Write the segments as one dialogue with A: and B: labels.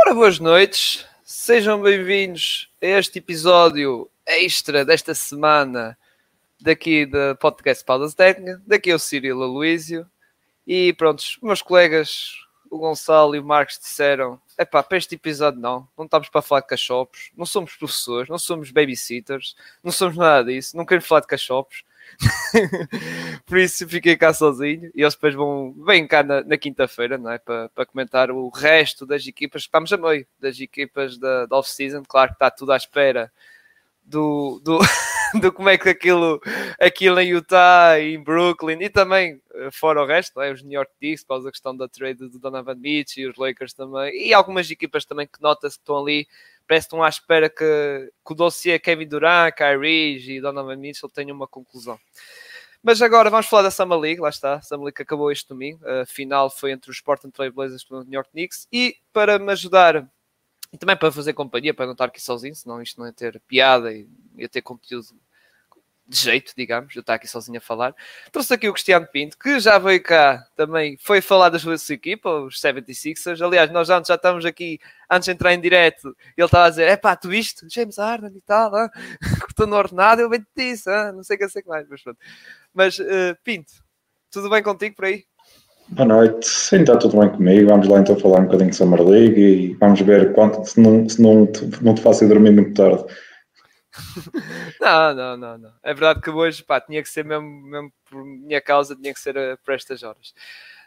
A: Ora, boas noites, sejam bem-vindos a este episódio extra desta semana daqui da podcast Paulas Técnica. Daqui é o Cirilo Aloísio. E pronto, meus colegas, o Gonçalo e o Marcos, disseram: é pá, para este episódio não, não estamos para falar de cachopos, não somos professores, não somos babysitters, não somos nada disso, não queremos falar de cachopos. Por isso fiquei cá sozinho e eles depois vão vêm cá na, na quinta-feira não é? para, para comentar o resto das equipas. Estamos a meio das equipas da, da off-season. Claro que está tudo à espera do, do, do como é que aquilo, aquilo em Utah, em Brooklyn e também eh, fora o resto, é? os New York Knicks, por causa da questão da trade do Donovan Mitchell e os Lakers também, e algumas equipas também que nota-se que estão ali, parece que estão à espera que, que o dossiê Kevin Durant, Kyrie e Donovan Mitchell tenham uma conclusão. Mas agora vamos falar da Summer League, lá está, a Summer League acabou este domingo, a final foi entre os Portland Trail Blazers e os New York Knicks, e para me ajudar e também para fazer companhia, para não estar aqui sozinho, senão isto não ia ter piada e ia ter conteúdo de jeito, digamos, eu estar aqui sozinho a falar. Trouxe aqui o Cristiano Pinto, que já veio cá também, foi falar da sua equipa, os 76ers. Aliás, nós já, já estamos aqui, antes de entrar em direto, ele estava a dizer: é pá, tu viste? James Harden e tal, estou no ordenado, eu bem te disse, ah? não sei o que, sei que mais. Mas, mas uh, Pinto, tudo bem contigo por aí?
B: Boa noite, sim, está tudo bem comigo. Vamos lá então falar um bocadinho de Summer League e vamos ver quanto, se não, se não, te, não te faço dormir muito tarde.
A: não, não, não, não. É verdade que hoje pá, tinha que ser mesmo, mesmo por minha causa, tinha que ser uh, por estas horas.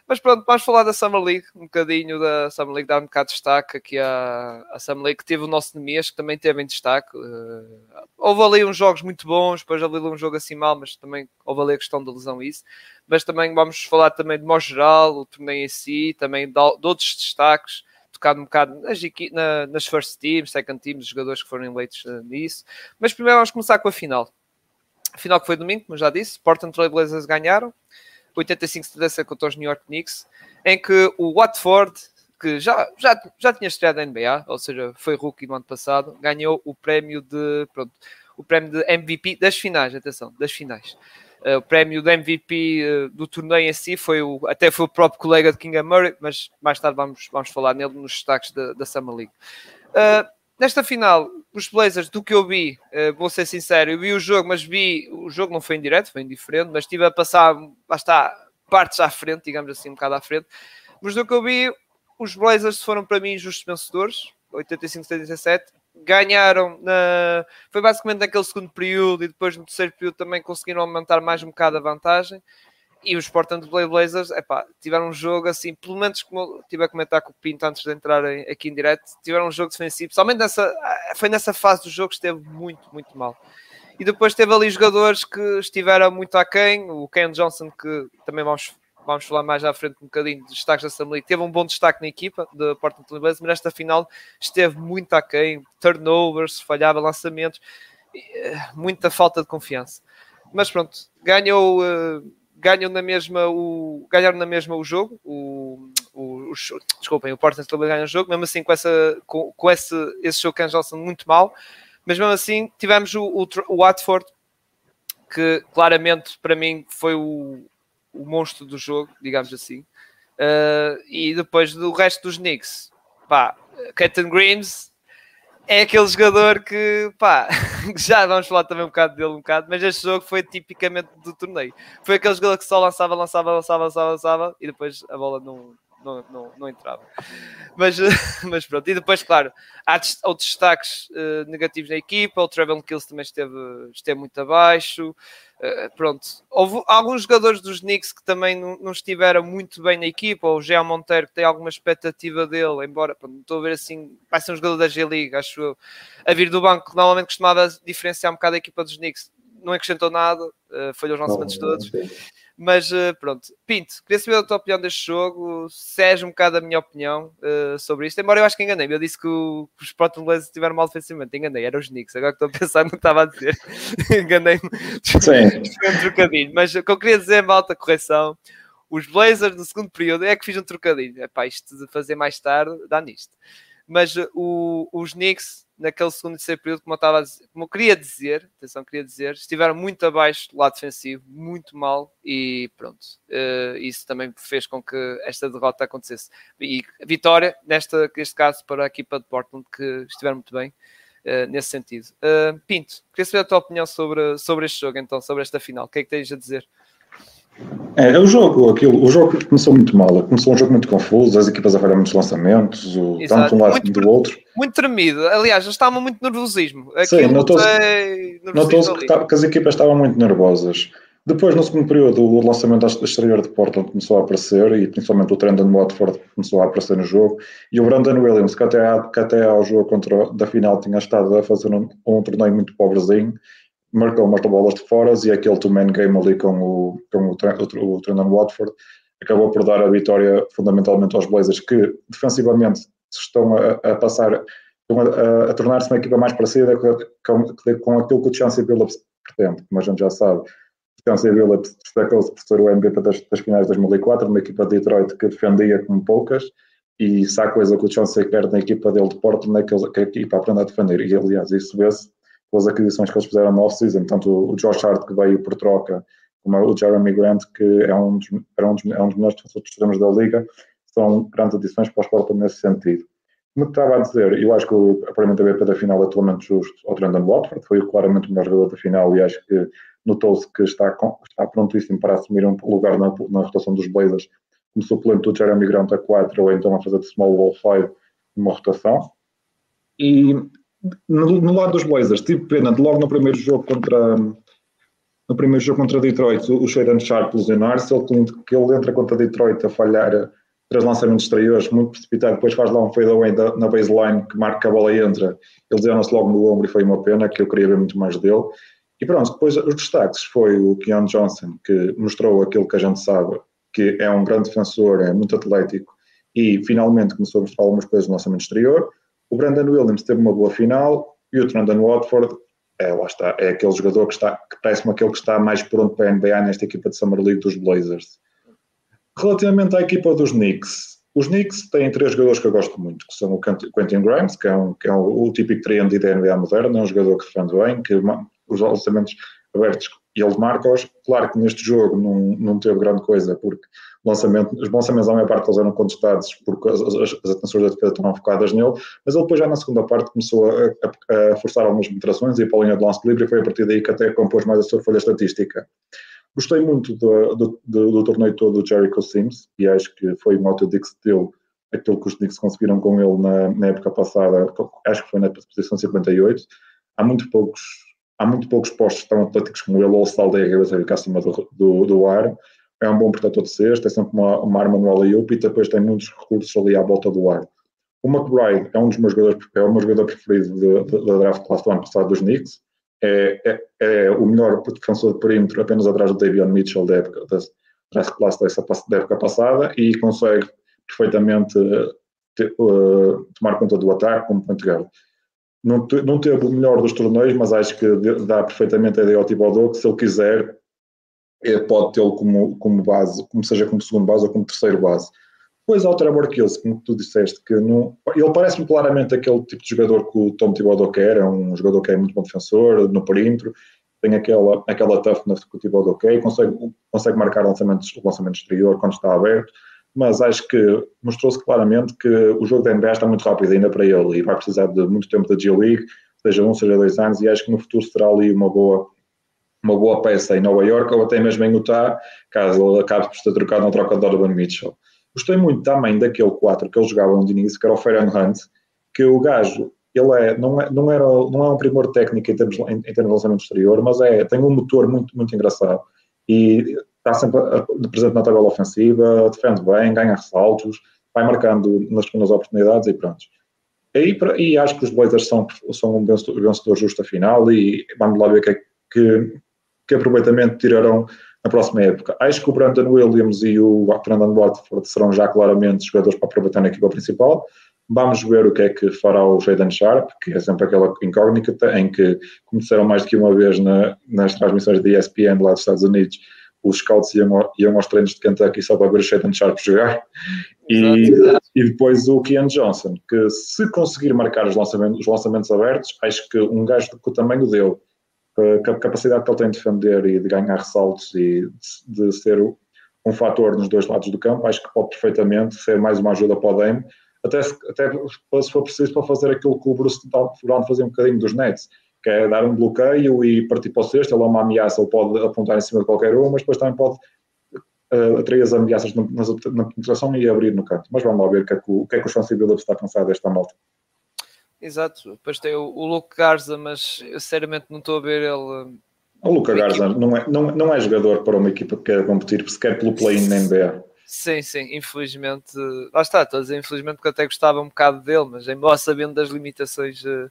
A: Mas pronto, vamos falar da Summer League, um bocadinho da Summer League, dar um bocado de destaque aqui à, à Summer League, que teve o nosso Nemias, que também teve em destaque. Uh, houve ali uns jogos muito bons, depois ali um jogo assim mal, mas também houve ali a questão da lesão isso. Mas também vamos falar também de modo geral, o torneio em si, também de, de outros destaques, tocado um bocado nas, na, nas first teams, second teams, jogadores que foram eleitos uh, nisso. Mas primeiro vamos começar com a final. A final que foi domingo, como já disse, Portland Trail Blazers ganharam 85-77 contra os New York Knicks, em que o Watford, que já, já, já tinha estreado na NBA, ou seja, foi rookie no ano passado, ganhou o prémio de pronto, o prémio de MVP das finais, atenção, das finais. Uh, o prémio de MVP uh, do torneio em si foi o, até foi o próprio colega de King Murray, mas mais tarde vamos, vamos falar nele nos destaques da, da Summer League. Uh, nesta final, os Blazers, do que eu vi, vou ser sincero, eu vi o jogo, mas vi, o jogo não foi em direto, foi indiferente, mas estive a passar, lá está, partes à frente, digamos assim, um bocado à frente. Mas do que eu vi, os Blazers foram para mim justos vencedores, 85-77, ganharam na... foi basicamente naquele segundo período e depois no terceiro período também conseguiram aumentar mais um bocado a vantagem e os Portland Blade Blazers, epá, tiveram um jogo assim, pelo menos como eu estive a comentar com o Pinto antes de entrar aqui em direto, tiveram um jogo defensivo, somente nessa, foi nessa fase do jogo que esteve muito, muito mal. E depois teve ali jogadores que estiveram muito aquém, o Ken Johnson, que também vamos, vamos falar mais à frente um bocadinho de destaques da Assembleia, teve um bom destaque na equipa de Portland Blazers, mas nesta final esteve muito aquém, turnovers, falhava lançamentos, eh, muita falta de confiança. Mas pronto, ganhou... Uh, ganham na mesma o, ganharam na mesma o jogo, o, o, o desculpem, o Portland também ganha o jogo, mesmo assim com, essa, com, com esse, esse jogo que Johnson muito mal, mas mesmo assim tivemos o, o, o Watford, que claramente para mim foi o, o monstro do jogo, digamos assim, uh, e depois do resto dos Knicks, pá, Keaton Greaves é aquele jogador que, pá, já vamos falar também um bocado dele, um bocado, mas este jogo foi tipicamente do torneio. Foi aquele jogador que só lançava, lançava, lançava, lançava, lançava e depois a bola não, não, não, não entrava. Mas, mas pronto, e depois, claro, há outros destaques uh, negativos na equipa, o Trevor Kills também esteve, esteve muito abaixo. Uh, pronto, houve alguns jogadores dos Knicks que também não, não estiveram muito bem na equipa, o Geo Monteiro que tem alguma expectativa dele, embora pronto, estou a ver assim, vai ser um jogador da G-League, acho eu, a vir do banco, que normalmente costumava diferenciar um bocado a equipa dos Knicks, não acrescentou nada, uh, falhou os lançamentos todos. Mas uh, pronto, Pinto, queria saber a tua opinião deste jogo, és um bocado a minha opinião uh, sobre isto, embora eu acho que enganei eu disse que, o, que os Portland Blazers tiveram mal defensivamente, enganei, era os Knicks, agora que estou a pensar no que estava a dizer, enganei-me. Um trocadilho, mas o que eu queria dizer, malta, correção, os Blazers no segundo período é que fiz um trocadilho, é pá, isto de fazer mais tarde dá nisto. Mas o, os Knicks, naquele segundo e terceiro período, como eu, estava dizer, como eu queria dizer, atenção, queria dizer, estiveram muito abaixo do lado defensivo, muito mal, e pronto, uh, isso também fez com que esta derrota acontecesse. E vitória, nesta, neste caso, para a equipa de Portland, que estiveram muito bem. Uh, nesse sentido. Uh, Pinto, queria saber a tua opinião sobre, sobre este jogo, então, sobre esta final. O que é que tens a dizer?
B: É, o jogo, aquilo, o jogo começou muito mal, começou um jogo muito confuso, as equipas a falhar muitos lançamentos, o, tanto um lado como do outro.
A: Muito tremido, aliás, estava muito nervosismo.
B: Aquilo Sim, notou-se notou que, que, as equipas estavam muito nervosas. Depois, no segundo período, o lançamento exterior de Portland começou a aparecer e principalmente o Trendon Watford começou a aparecer no jogo. E o Brandon Williams, que até, que até ao jogo contra, da final tinha estado a fazer um, um torneio muito pobrezinho, marcou umas bolas de fora e aquele two-man game ali com o, com o, o, o Trendon Watford acabou por dar a vitória fundamentalmente aos Blazers que defensivamente estão a, a passar a, a tornar-se uma equipa mais parecida com, com, com aquilo que o Chauncey Billups pretende, como a gente já sabe. O Chauncey Billups destacou-se por ser o MVP das, das finais de 2004, uma equipa de Detroit que defendia como poucas, e se há coisa que o Chauncey quer na equipa dele de Portland é que, a equipa aprenda a defender, e aliás isso vê-se pelas aquisições que eles fizeram no off-season, tanto o Josh Hart que veio por troca, como o Jeremy Grant, que é um dos, era um dos, é um dos melhores defensores extremos da liga, são grandes adições para o Sporting nesse sentido. Como estava a dizer, eu acho que o apartamento BP da final é atualmente justo ao Trendon Watford, foi claramente o melhor jogador da final e acho que notou-se que está, está prontíssimo para assumir um lugar na, na rotação dos Blazers como suplente do Jeremy Grant a 4 ou então a fazer de small ball 5 numa rotação. E no, no, lado dos Blazers, tive pena de logo no primeiro jogo contra no primeiro jogo contra Detroit, o Shadon Sharp lesionar-se, ele, que ele entra contra Detroit a falhar três lançamentos exteriores, muito precipitado, depois faz lá um fadeaway na baseline que marca a bola e entra, ele lesiona-se logo no ombro e foi uma pena, que eu queria ver muito mais dele. E pronto, depois os destaques foi o Keon Johnson, que mostrou aquilo que a gente sabe, que é um grande defensor, é muito atlético, e finalmente começou a mostrar algumas coisas no lançamento exterior. O Brandon Williams teve uma boa final e o Trendon Watford é, lá está, é aquele jogador que, está, que parece-me aquele que está mais pronto para a NBA nesta equipa de Summer League dos Blazers. Relativamente à equipa dos Knicks, os Knicks têm três jogadores que eu gosto muito, que são o Quentin Grimes, que é, um, que é o típico triângulo da NBA moderna, é um jogador que defende bem, que os lançamentos abertos e ele marca-os. Claro que neste jogo não, não teve grande coisa, porque lançamento, os lançamentos à maior parte eles eram contestados porque as, as, as atenções da defesa estavam focadas nele, mas ele depois já na segunda parte começou a, a, a forçar algumas penetrações e para a linha de lance livre e foi a partir daí que até compôs mais a sua folha estatística. Gostei muito do, do, do, do torneio todo do Jericho Sims e acho que foi um autêntico estilo aquilo que os Knicks conseguiram com ele na, na, época passada, acho que foi na posição 58. Há muito poucos, há muito poucos postos tão atléticos como ele, ou o Staldeia, que vai ficar acima do, do, do ar é um bom protetor de cesta, é sempre uma, uma arma no alley e depois tem muitos recursos ali à volta do ar. O McBride é um dos meus jogadores, é o meu jogador preferido da draft class do ano passado dos Knicks. É, é, é, o melhor defensor de perímetro apenas atrás do Davion Mitchell da época, da class dessa, da época passada e consegue perfeitamente te, uh, tomar conta do ataque como point guard. Não, não teve o melhor dos torneios, mas acho que dá perfeitamente a ideia ao Thibodeau que se ele quiser é, pode tê-lo como, como base, como seja como segundo base ou como terceiro base. Depois há o Trevor Kills, como tu disseste, que não, ele parece-me claramente aquele tipo de jogador que o Tom Thibodeau quer, é um jogador que é muito bom defensor, no perímetro, tem aquela, aquela toughness que o Thibodeau quer, consegue, consegue marcar lançamentos, lançamento exterior quando está aberto, mas acho que mostrou-se claramente que o jogo da NBA está muito rápido ainda para ele e vai precisar de muito tempo da G-League, seja um, seja dois anos, e acho que no futuro será ali uma boa uma boa peça em Nova York ou até mesmo em Utah, caso ele acabe por ser trocado na troca de Donovan Mitchell. Gostei muito também daquele 4 que eles jogavam de início, que era o Ferran Hunt, que o gajo, ele é, não, é, não, era, não é um primor técnico em termos, em, em termos de lançamento exterior, mas é, tem um motor muito, muito engraçado e está sempre presente na tabela ofensiva, defende bem, ganha ressaltos, vai marcando nas segundas oportunidades e pronto. E, e acho que os Blazers são, são um vencedor, vencedor justo a final e vamos lá ver que é que que aproveitamento tirarão na próxima época. Acho que o Brandon Williams e o Brandon Watford serão já claramente jogadores para aproveitar na equipa principal. Vamos ver o que é que fará o Jaden Sharp, que é sempre aquela incógnita, em que, como disseram mais do que uma vez na, nas transmissões da ESPN lá dos Estados Unidos, os scouts iam, iam aos treinos de Kentucky só para ver o Jaden Sharp jogar. E, e depois o Kian Johnson, que se conseguir marcar os lançamentos, os lançamentos abertos, acho que um gajo com o tamanho dele, a capacidade que ele tem de defender e de ganhar ressaltos e de, de ser um fator nos dois lados do campo, acho que pode perfeitamente ser mais uma ajuda para o Dame, até, até se for preciso para fazer aquilo que o Bruce Brown fazia um bocadinho dos Nets, que é dar um bloqueio e partir para o sexto, ele é uma ameaça, ele pode apontar em cima de qualquer um, mas depois também pode uh, atrair as ameaças na, na penetração e abrir no canto. Mas vamos lá ver o que é que o, que é que o Chauncey Billups está cansado desta malta.
A: Exato, depois tem o, o Luke Garza, mas eu sinceramente não estou a ver ele.
B: O Luca Garza não é, não, não é jogador para uma equipa que quer competir, sequer pelo play-in na NBA.
A: Sim, sim, infelizmente. Lá está, estou a dizer infelizmente porque eu até gostava um bocado dele, mas embora sabendo das limitações, uh,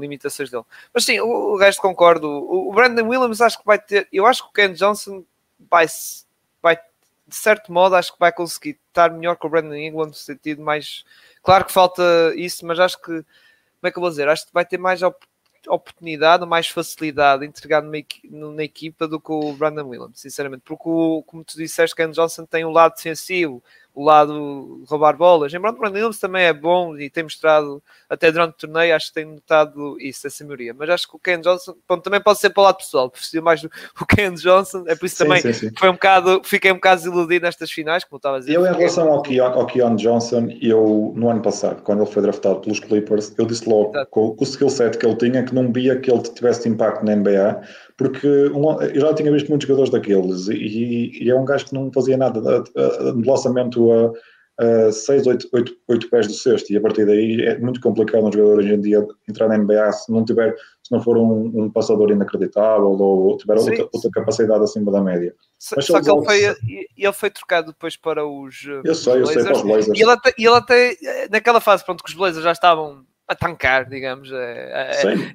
A: limitações dele. Mas sim, o, o resto concordo. O, o, Brandon Williams acho que vai ter. Eu acho que o Ken Johnson vai, vai, de certo modo, acho que vai conseguir estar melhor que o Brandon Ingram no sentido mais. Claro que falta isso, mas acho que. Como é que eu vou dizer? Acho que vai ter mais oportunidade oportunidade, mais facilidade de entregar numa, na equipa do que o Brandon Williams, sinceramente, porque o, como tu disseste, Ken Johnson tem um lado defensivo, o lado roubar bolas. O Brandon Williams também é bom e tem mostrado, até durante o torneio, acho que tem notado isso, essa maioria. Mas acho que o Ken Johnson pronto, também pode ser para o lado pessoal, prefiro mais do o Ken Johnson, é por isso sim, também sim, sim. Foi um bocado, fiquei um bocado desiludido nestas finais, como estava a dizer.
B: Eu, em relação ao Keon, ao Keon Johnson, eu no ano passado, quando ele foi draftado pelos Clippers, eu disse logo com o skill set que ele tinha que não via que ele tivesse impacto na NBA porque um, eu já tinha visto muitos jogadores daqueles e, e, é um gajo que não fazia nada de lançamento a, 6, 8, 8, 8 pés do sexto, e a partir daí é muito complicado um jogador hoje em dia entrar na NBA se não tiver, se não for um, um passador inacreditável ou tiver outra, outra, capacidade acima da média.
A: Mas só que ele foi, ele foi trocado depois para os.
B: Eu sei, eu sei, para os Blazers.
A: E ele até, e ele até naquela fase, pronto, que os Blazers já estavam a tancar, digamos. É, é, Sim,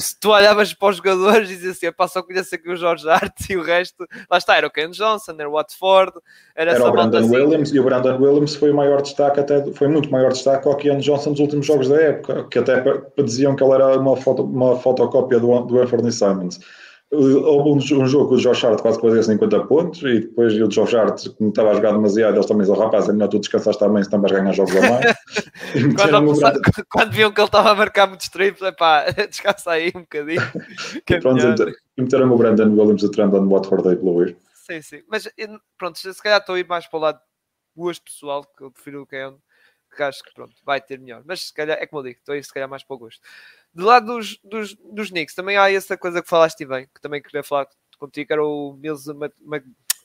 A: se tu olhavas para os jogadores e dizias assim, pá, só conheço aqui o Jorge Hart e o resto, lá está, era o Ken Johnson, era o Watford,
B: era, era o Brandon assim. Williams, e o Brandon Williams foi o maior destaque, até foi muito maior destaque ao Ken Johnson nos últimos jogos da época, que até diziam que ele era uma, foto, uma fotocópia do, do Anthony Simons. Houve um, um, jogo que o Josh Hart quase fazia 50 pontos e depois o Josh Hart, como estava a jogar demasiado, eles também diziam, rapaz, é melhor tu descansaste também se vais ganhar jogos a mais.
A: quando, Brandon... quando viam que ele estava a marcar muitos triplos, é pá, descansa aí um bocadinho.
B: Que é pronto, meteram o Brandon Williams a trend Watford aí pelo ir.
A: Sim, sim. Mas pronto, se calhar estou a ir mais para o lado gosto pessoal, que eu prefiro o Ken, que acho que pronto, vai ter melhor. Mas se calhar, é como eu digo, estou a ir se calhar mais para o gosto. Do lado dos, dos, dos Knicks, também há essa coisa que falaste bem, que também queria falar contigo, era o Mills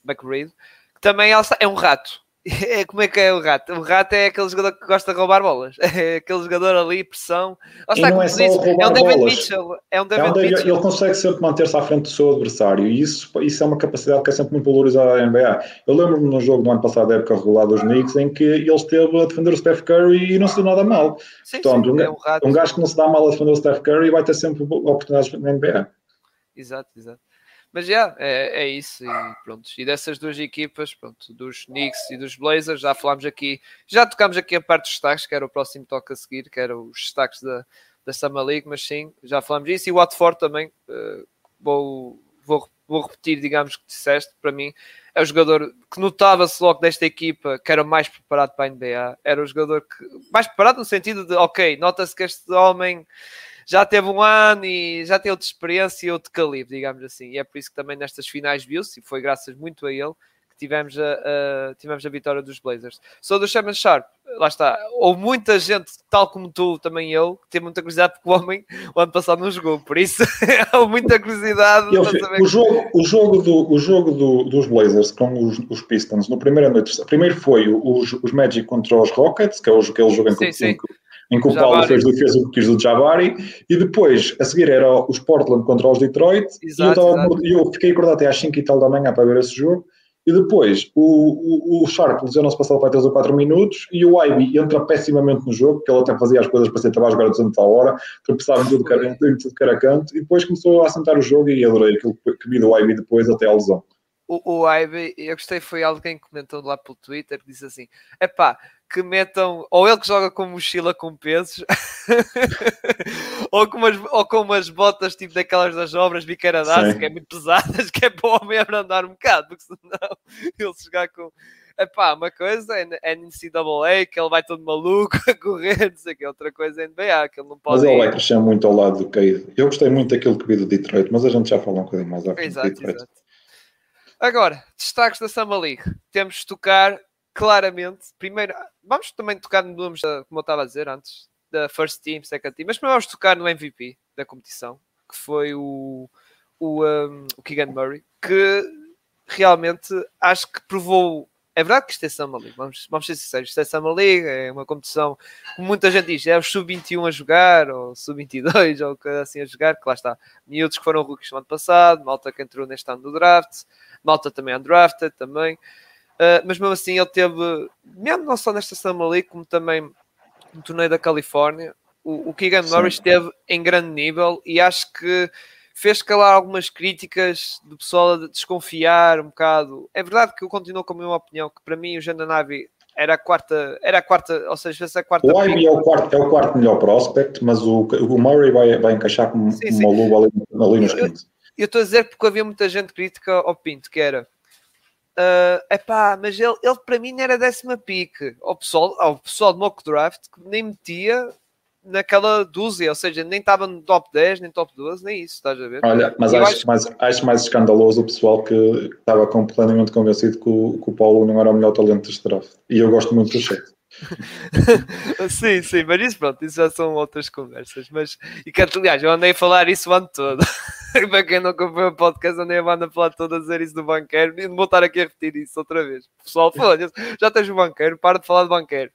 A: McReed, que também é um rato. É, como é que é o rato? O rato é aquele jogador que gosta de roubar bolas. É aquele jogador ali, pressão.
B: Está, não é, só é um David bolas. Mitchell. É um David, é um David Mitchell. Ele consegue sempre manter-se à frente do seu adversário e isso, isso é uma capacidade que é sempre muito valorizada na NBA. Eu lembro-me no jogo do ano passado, da época regular dos Knicks, em que ele esteve a defender o Steph Curry e não se deu nada mal. Sim, Portanto, sim, um, é um, rato, um gajo que não se dá mal a defender o Steph Curry vai ter sempre oportunidades na NBA.
A: Exato, exato. Mas já, é, é isso. E, pronto. e dessas duas equipas, pronto, dos Knicks e dos Blazers, já falámos aqui, já tocámos aqui a parte dos destaques, que era o próximo toque a seguir, que eram os destaques da, da Summer League, mas sim, já falámos disso. E o Watford também, uh, vou, vou, vou repetir, digamos, que disseste, para mim, é o jogador que notava-se logo desta equipa que era mais preparado para a NBA, era o jogador que, mais preparado no sentido de, ok, nota-se que este homem já teve um ano e já tem outra experiência e outro calibre, digamos assim. E é por isso que também nestas finais viu-se, e foi graças muito a ele, que tivemos a, a, tivemos a vitória dos Blazers. Sou do Sherman Sharp, lá está. Houve muita gente, tal como tu, também eu, que tem muita curiosidade porque o homem o ano passado não jogou, por isso houve muita curiosidade.
B: Eu, o, jogo, o jogo, do, o jogo do, dos Blazers com os, os Pistons, no primeiro noite, primeiro foi os, os Magic contra os Rockets, que é o, aquele jogo em que, sim, sim em que o Paulo fez, fez o que quis do Jabari, e depois, a seguir, era os Portland contra os Detroit, exato, e eu, tava, eu, fiquei acordado até às 5 e tal da manhã para ver esse jogo, e depois o, o, o Sharp lesionou-se passado para 3 ou 4 minutos, e o Ivy entra pessimamente no jogo, porque ele até fazia as coisas para ser estava a jogar a 200 a hora, tropeçava em tudo que, era, em tudo que era canto, e depois começou a sentar o jogo, e adorei aquilo que vi do Ivy depois até a lesão.
A: O, o Ivy, eu gostei, foi alguém que comentou lá pelo Twitter, que disse assim, é pá, que metam, ou ele que joga com mochila com pesos, ou, com umas, ou com umas botas tipo daquelas das obras biqueira que é muito pesadas, que é para o homem abrandar um bocado, porque senão ele chegar com. Epá, uma coisa é, é NCAA, que ele vai todo maluco a correr, não sei que outra coisa é NBA, que ele não pode.
B: Mas ele vai crescer muito ao lado do Cade. Eu gostei muito daquilo que vi do Detroit, mas a gente já falou um bocadinho mais à frente. Exato, exato.
A: Agora, destaques da Summer League. Temos de tocar claramente. Primeiro, vamos também tocar no números, como eu estava a dizer antes, da First Team, Second Team, mas primeiro vamos tocar no MVP da competição, que foi o, o, um, o Keegan Murray, que realmente acho que provou é verdade que isto é Summer League, vamos, vamos ser sinceros, isto é Summer League, é uma competição, como muita gente diz, é o Sub-21 a jogar, ou Sub-22, ou coisa assim a jogar, que lá está, miúdos que foram rookies no ano passado, malta que entrou neste ano no draft, malta também undrafted, também, uh, mas mesmo assim ele teve, mesmo não só nesta Summer League, como também no torneio da Califórnia, o, o Keegan Murray esteve em grande nível, e acho que fez calar algumas críticas do pessoal a desconfiar um bocado. É verdade que eu continuo com a minha opinião, que para mim o Jandanavi era a quarta, era a quarta, ou seja, essa quarta.
B: O Ivy é o quarto, é o quarto melhor prospect, mas o, o Murray vai, vai encaixar como, sim, sim. uma luva ali, ali nos 15.
A: Eu estou a dizer porque havia muita gente crítica ao Pinto, que era uh, epá, mas ele, ele para mim era décima pique. Ao pessoal, ao pessoal de mock draft que nem metia naquela dúzia, ou seja, nem estava no top 10, nem top 12, nem isso, estás a ver?
B: Olha, mas acho, acho... Mais, acho mais escandaloso o pessoal que estava completamente convencido que o, que o Paulo não era o melhor talento deste draft. E eu gosto muito do Chefe.
A: sim, sim, mas isso pronto, isso já são outras conversas. Mas, e que aliás, eu andei a falar isso o ano todo. Para quem não acompanha o podcast, andei a banda a falar toda a dizer isso do banqueiro e vou estar aqui a repetir isso outra vez. Pessoal, foda já tens o banqueiro, para de falar de banqueiro.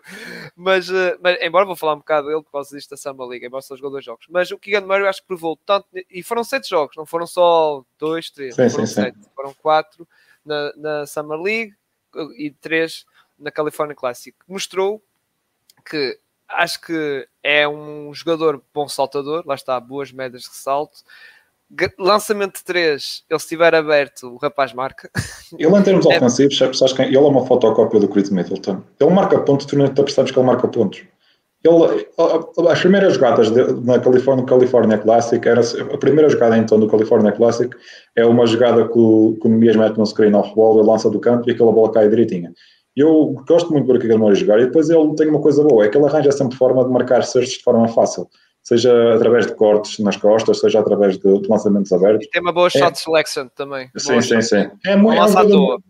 A: Mas, uh, mas embora vou falar um bocado dele por causa disto da Samba Liga, embora só jogou dois jogos. Mas o Keegan Murray acho que provou tanto, e foram sete jogos, não foram só dois, três, sim, foram sim, sete, sim. foram quatro na, na Summer League e três na California Classic. Mostrou que acho que é um jogador bom saltador, lá está, boas médias de salto. Lançamento de 3, ele estiver aberto, o rapaz marca.
B: Ele, em termos é... ofensivos, sabes que ele é uma fotocópia do Chris Middleton. Ele marca pontos, tu não percebes que ele marca pontos. Ele, as primeiras jogadas de, na California, California Classic, era, a primeira jogada então do California Classic é uma jogada que o, que o Mias mete no screen off-ball, ele lança do campo e aquela bola cai direitinha. Eu gosto muito de ver o ele mora jogar e depois ele tem uma coisa boa, é que ele arranja sempre forma de marcar searches de forma fácil, seja através de cortes nas costas, seja através de, de lançamentos abertos.
A: E tem uma boa shot é. selection também.
B: Sim, sim, sim. É, muito, é, um jogador,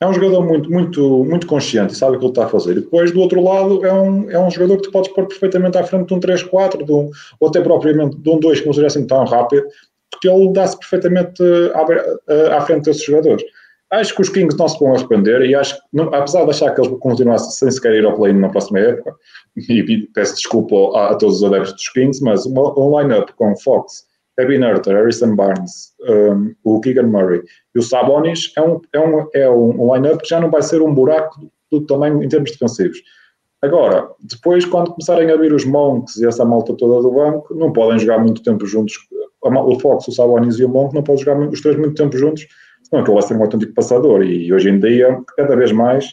B: é um jogador muito, muito, muito consciente, sabe o que ele está a fazer. E depois, do outro lado, é um, é um jogador que tu podes pôr perfeitamente à frente de um 3-4, um, ou até propriamente de um 2 que não seja assim tão rápido, porque ele dá-se perfeitamente à, à frente desses jogadores. Acho que os Kings não se vão arrepender e acho que, não, apesar de achar que eles vão continuar sem sequer ir ao play na próxima época, e peço desculpa a, a todos os adeptos dos Kings, mas uma, um line-up com Fox, Kevin Herter, Harrison Barnes, um, o Keegan Murray e o Sabonis é um, é um, é um line-up que já não vai ser um buraco do tamanho em termos defensivos. Agora, depois, quando começarem a vir os Monks e essa malta toda do banco, não podem jogar muito tempo juntos. O Fox, o Sabonis e o Monk não podem jogar os três muito tempo juntos senão aquilo vai ser um autêntico passador. E hoje em dia, cada vez mais,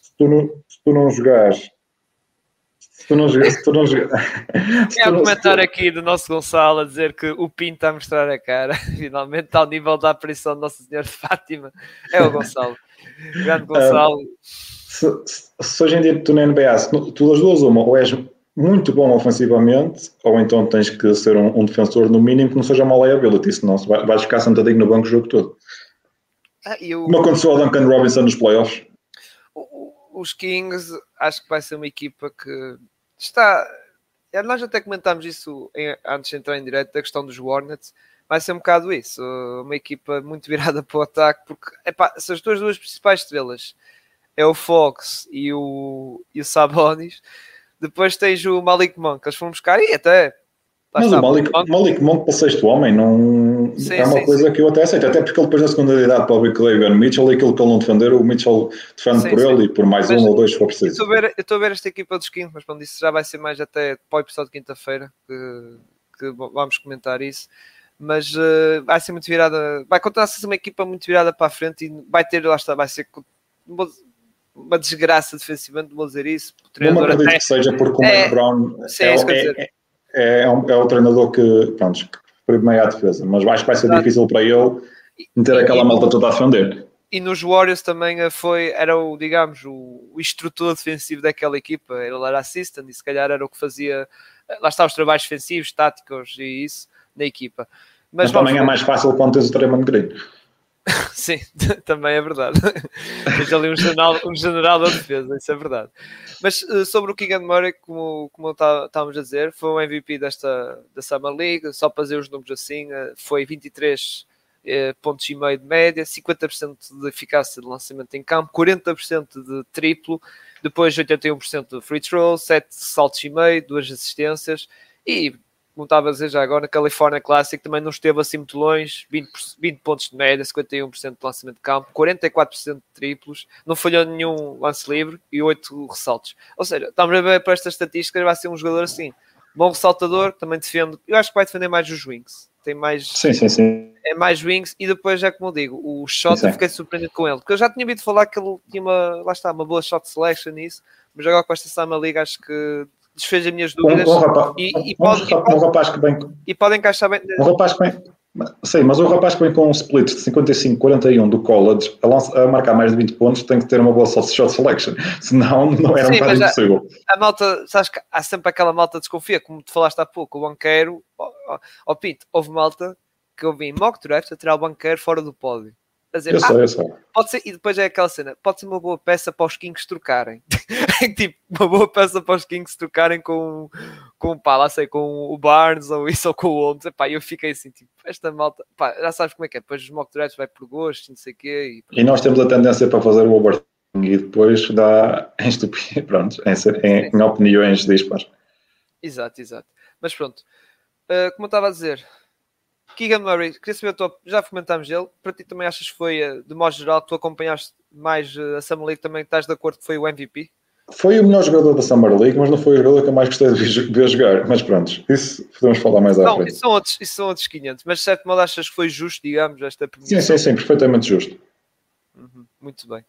B: se tu não, se tu não jogares se tu não jogares. tu não
A: Tem um comentário aqui do nosso Gonçalo a dizer que o Pinto está a mostrar a cara. Finalmente está ao nível da aparição de Nossa Senhora de Fátima. É o Gonçalo. Grande Gonçalo.
B: se, se, se, hoje em dia tu na NBA, se tu das duas, uma, ou és muito bom ofensivamente, ou então tens que ser um, um defensor no mínimo que não seja uma liability, senão vais ficar sentadinho no banco o jogo todo. Ah. Como aconteceu ao Duncan Robinson nos playoffs?
A: Os Kings, acho que vai ser uma equipa que está. É, nós até comentámos isso em, antes de entrar em direto, da questão dos Hornets. Vai ser um bocado isso. Uma equipa muito virada para o ataque, porque epá, se as duas, duas principais estrelas é o Fox e o, e o Sabonis, depois tens o Malik Monk, eles foram buscar e até
B: mas o Malik, Malik Monk para sexto homem não sim, é uma sim, coisa sim. que eu até aceito, até porque ele depois da segunda idade para o Big Clay Mitchell, aquilo que ele não defender, o Mitchell defende por ele e por mais mas, um ou dois se for preciso.
A: Eu estou a ver esta equipa dos Kings, mas quando isso já vai ser mais até para o episódio de quinta-feira que, que, vamos comentar isso. Mas uh, vai ser muito virada, vai continuar a ser uma equipa muito virada para a frente e vai ter, lá está, vai ser uma desgraça defensivamente, vou dizer isso.
B: Não acredito até, que seja porque o é, Mike Brown sim, é, é, é, é, um, é o treinador que, pronto, que meio à defesa, mas acho que vai ser difícil para ele meter aquela malta toda a defender.
A: e nos Warriors também eh, foi, era o, digamos, o, o instrutor defensivo daquela equipa, ele era assistant e se calhar era o que fazia, eh, lá está os trabalhos defensivos, táticos e isso na equipa.
B: Mas, Mas também é mais fácil quando tens o Draymond Green.
A: Sim, também é verdade. Tens ali um general, um general da defesa, isso é verdade. Mas uh, sobre o Keegan Murray, como, como tá, estávamos a dizer, foi o MVP desta da Summer League, só para fazer os números assim, uh, foi 23 uh, pontos e meio de média, 50% de eficácia de lançamento em campo, 40% de triplo, depois 81% de free throw, 7 saltos e meio, 2 assistências e como estava a dizer já agora, na California Classic também não esteve assim muito longe, 20, 20 pontos de média, 51% de lançamento de campo, 44% de triplos, não falhou nenhum lance livre e 8 ressaltos. Ou seja, estamos a ver para estas estatísticas, vai ser um jogador assim, bom ressaltador, também defende, eu acho que vai defender mais os wings, tem mais...
B: Sim, sim, sim.
A: É mais wings e depois, é como eu digo, o shot eu fiquei surpreendido com ele, porque eu já tinha ouvido falar que ele tinha uma, lá está, uma boa shot selection nisso, mas agora com esta Summer League acho que desfez as minhas dúvidas.
B: Um, um rapaz, e, e, pode, um, pode, um rapaz que vem.
A: E pode encaixar bem.
B: Um rapaz que vem. Sim, mas o rapaz que vem com um split de 55-41 do college a, lança, a, marcar mais de 20 pontos tem que ter uma boa shot selection, senão não era Sim, um bocado impossível.
A: A, a malta, sabes que há sempre aquela malta desconfia, como tu falaste há pouco, o banqueiro, ó oh, oh, Pito, houve malta que eu vi em mock draft a tirar o banqueiro fora do pódio
B: a dizer, eu sei, ah, eu sei.
A: Pode ser, e depois é aquela cena, pode ser uma boa peça para os Kings trocarem. tipo, uma boa peça para os Kings trocarem com, com, pá, lá sei, com o Barnes ou isso ou com o Holmes. Epá, eu fiquei assim, tipo, esta malta, pá, já sabes como é que é, depois os mock drafts vai por gosto, não sei o quê.
B: E... e... nós temos a tendência para fazer o overthink e depois dá em estupidez, pronto, em, em, em opiniões dispares.
A: Exato, exato. Mas pronto, uh, como eu estava a dizer, Keegan Murray, queria saber, tua, já comentámos dele, para ti também achas que foi, eh, de modo geral, tu acompanhaste mais eh, a Summer League, também estás de acordo que foi o MVP?
B: Foi o melhor jogador da Summer League, mas não foi o jogador que eu mais gostei de ver jogar. Mas pronto, isso podemos falar mais à não, frente.
A: Isso são, outros, isso são outros 500, mas de certo modo achas que foi justo, digamos, esta
B: premiação? Sim, sim, sim, perfeitamente justo.
A: Uhum, muito bem.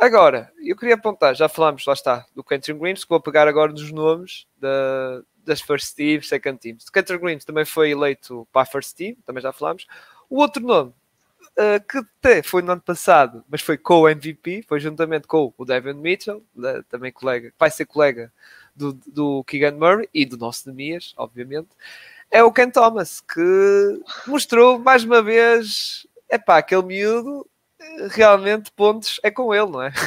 A: Agora, eu queria apontar, já falámos, lá está, do Quentin Grimes, que vou pegar agora nos nomes da, das First Team, Second Teams. O Cantor Green também foi eleito para a First Team, também já falámos. O outro nome, uh, que até foi no ano passado, mas foi com o MVP, foi juntamente com o Devin Mitchell, também colega, vai ser colega do, do Keegan Murray e do nosso Nemias, obviamente, é o Ken Thomas, que mostrou mais uma vez, é pá, aquele miúdo realmente pontos é com ele, não é?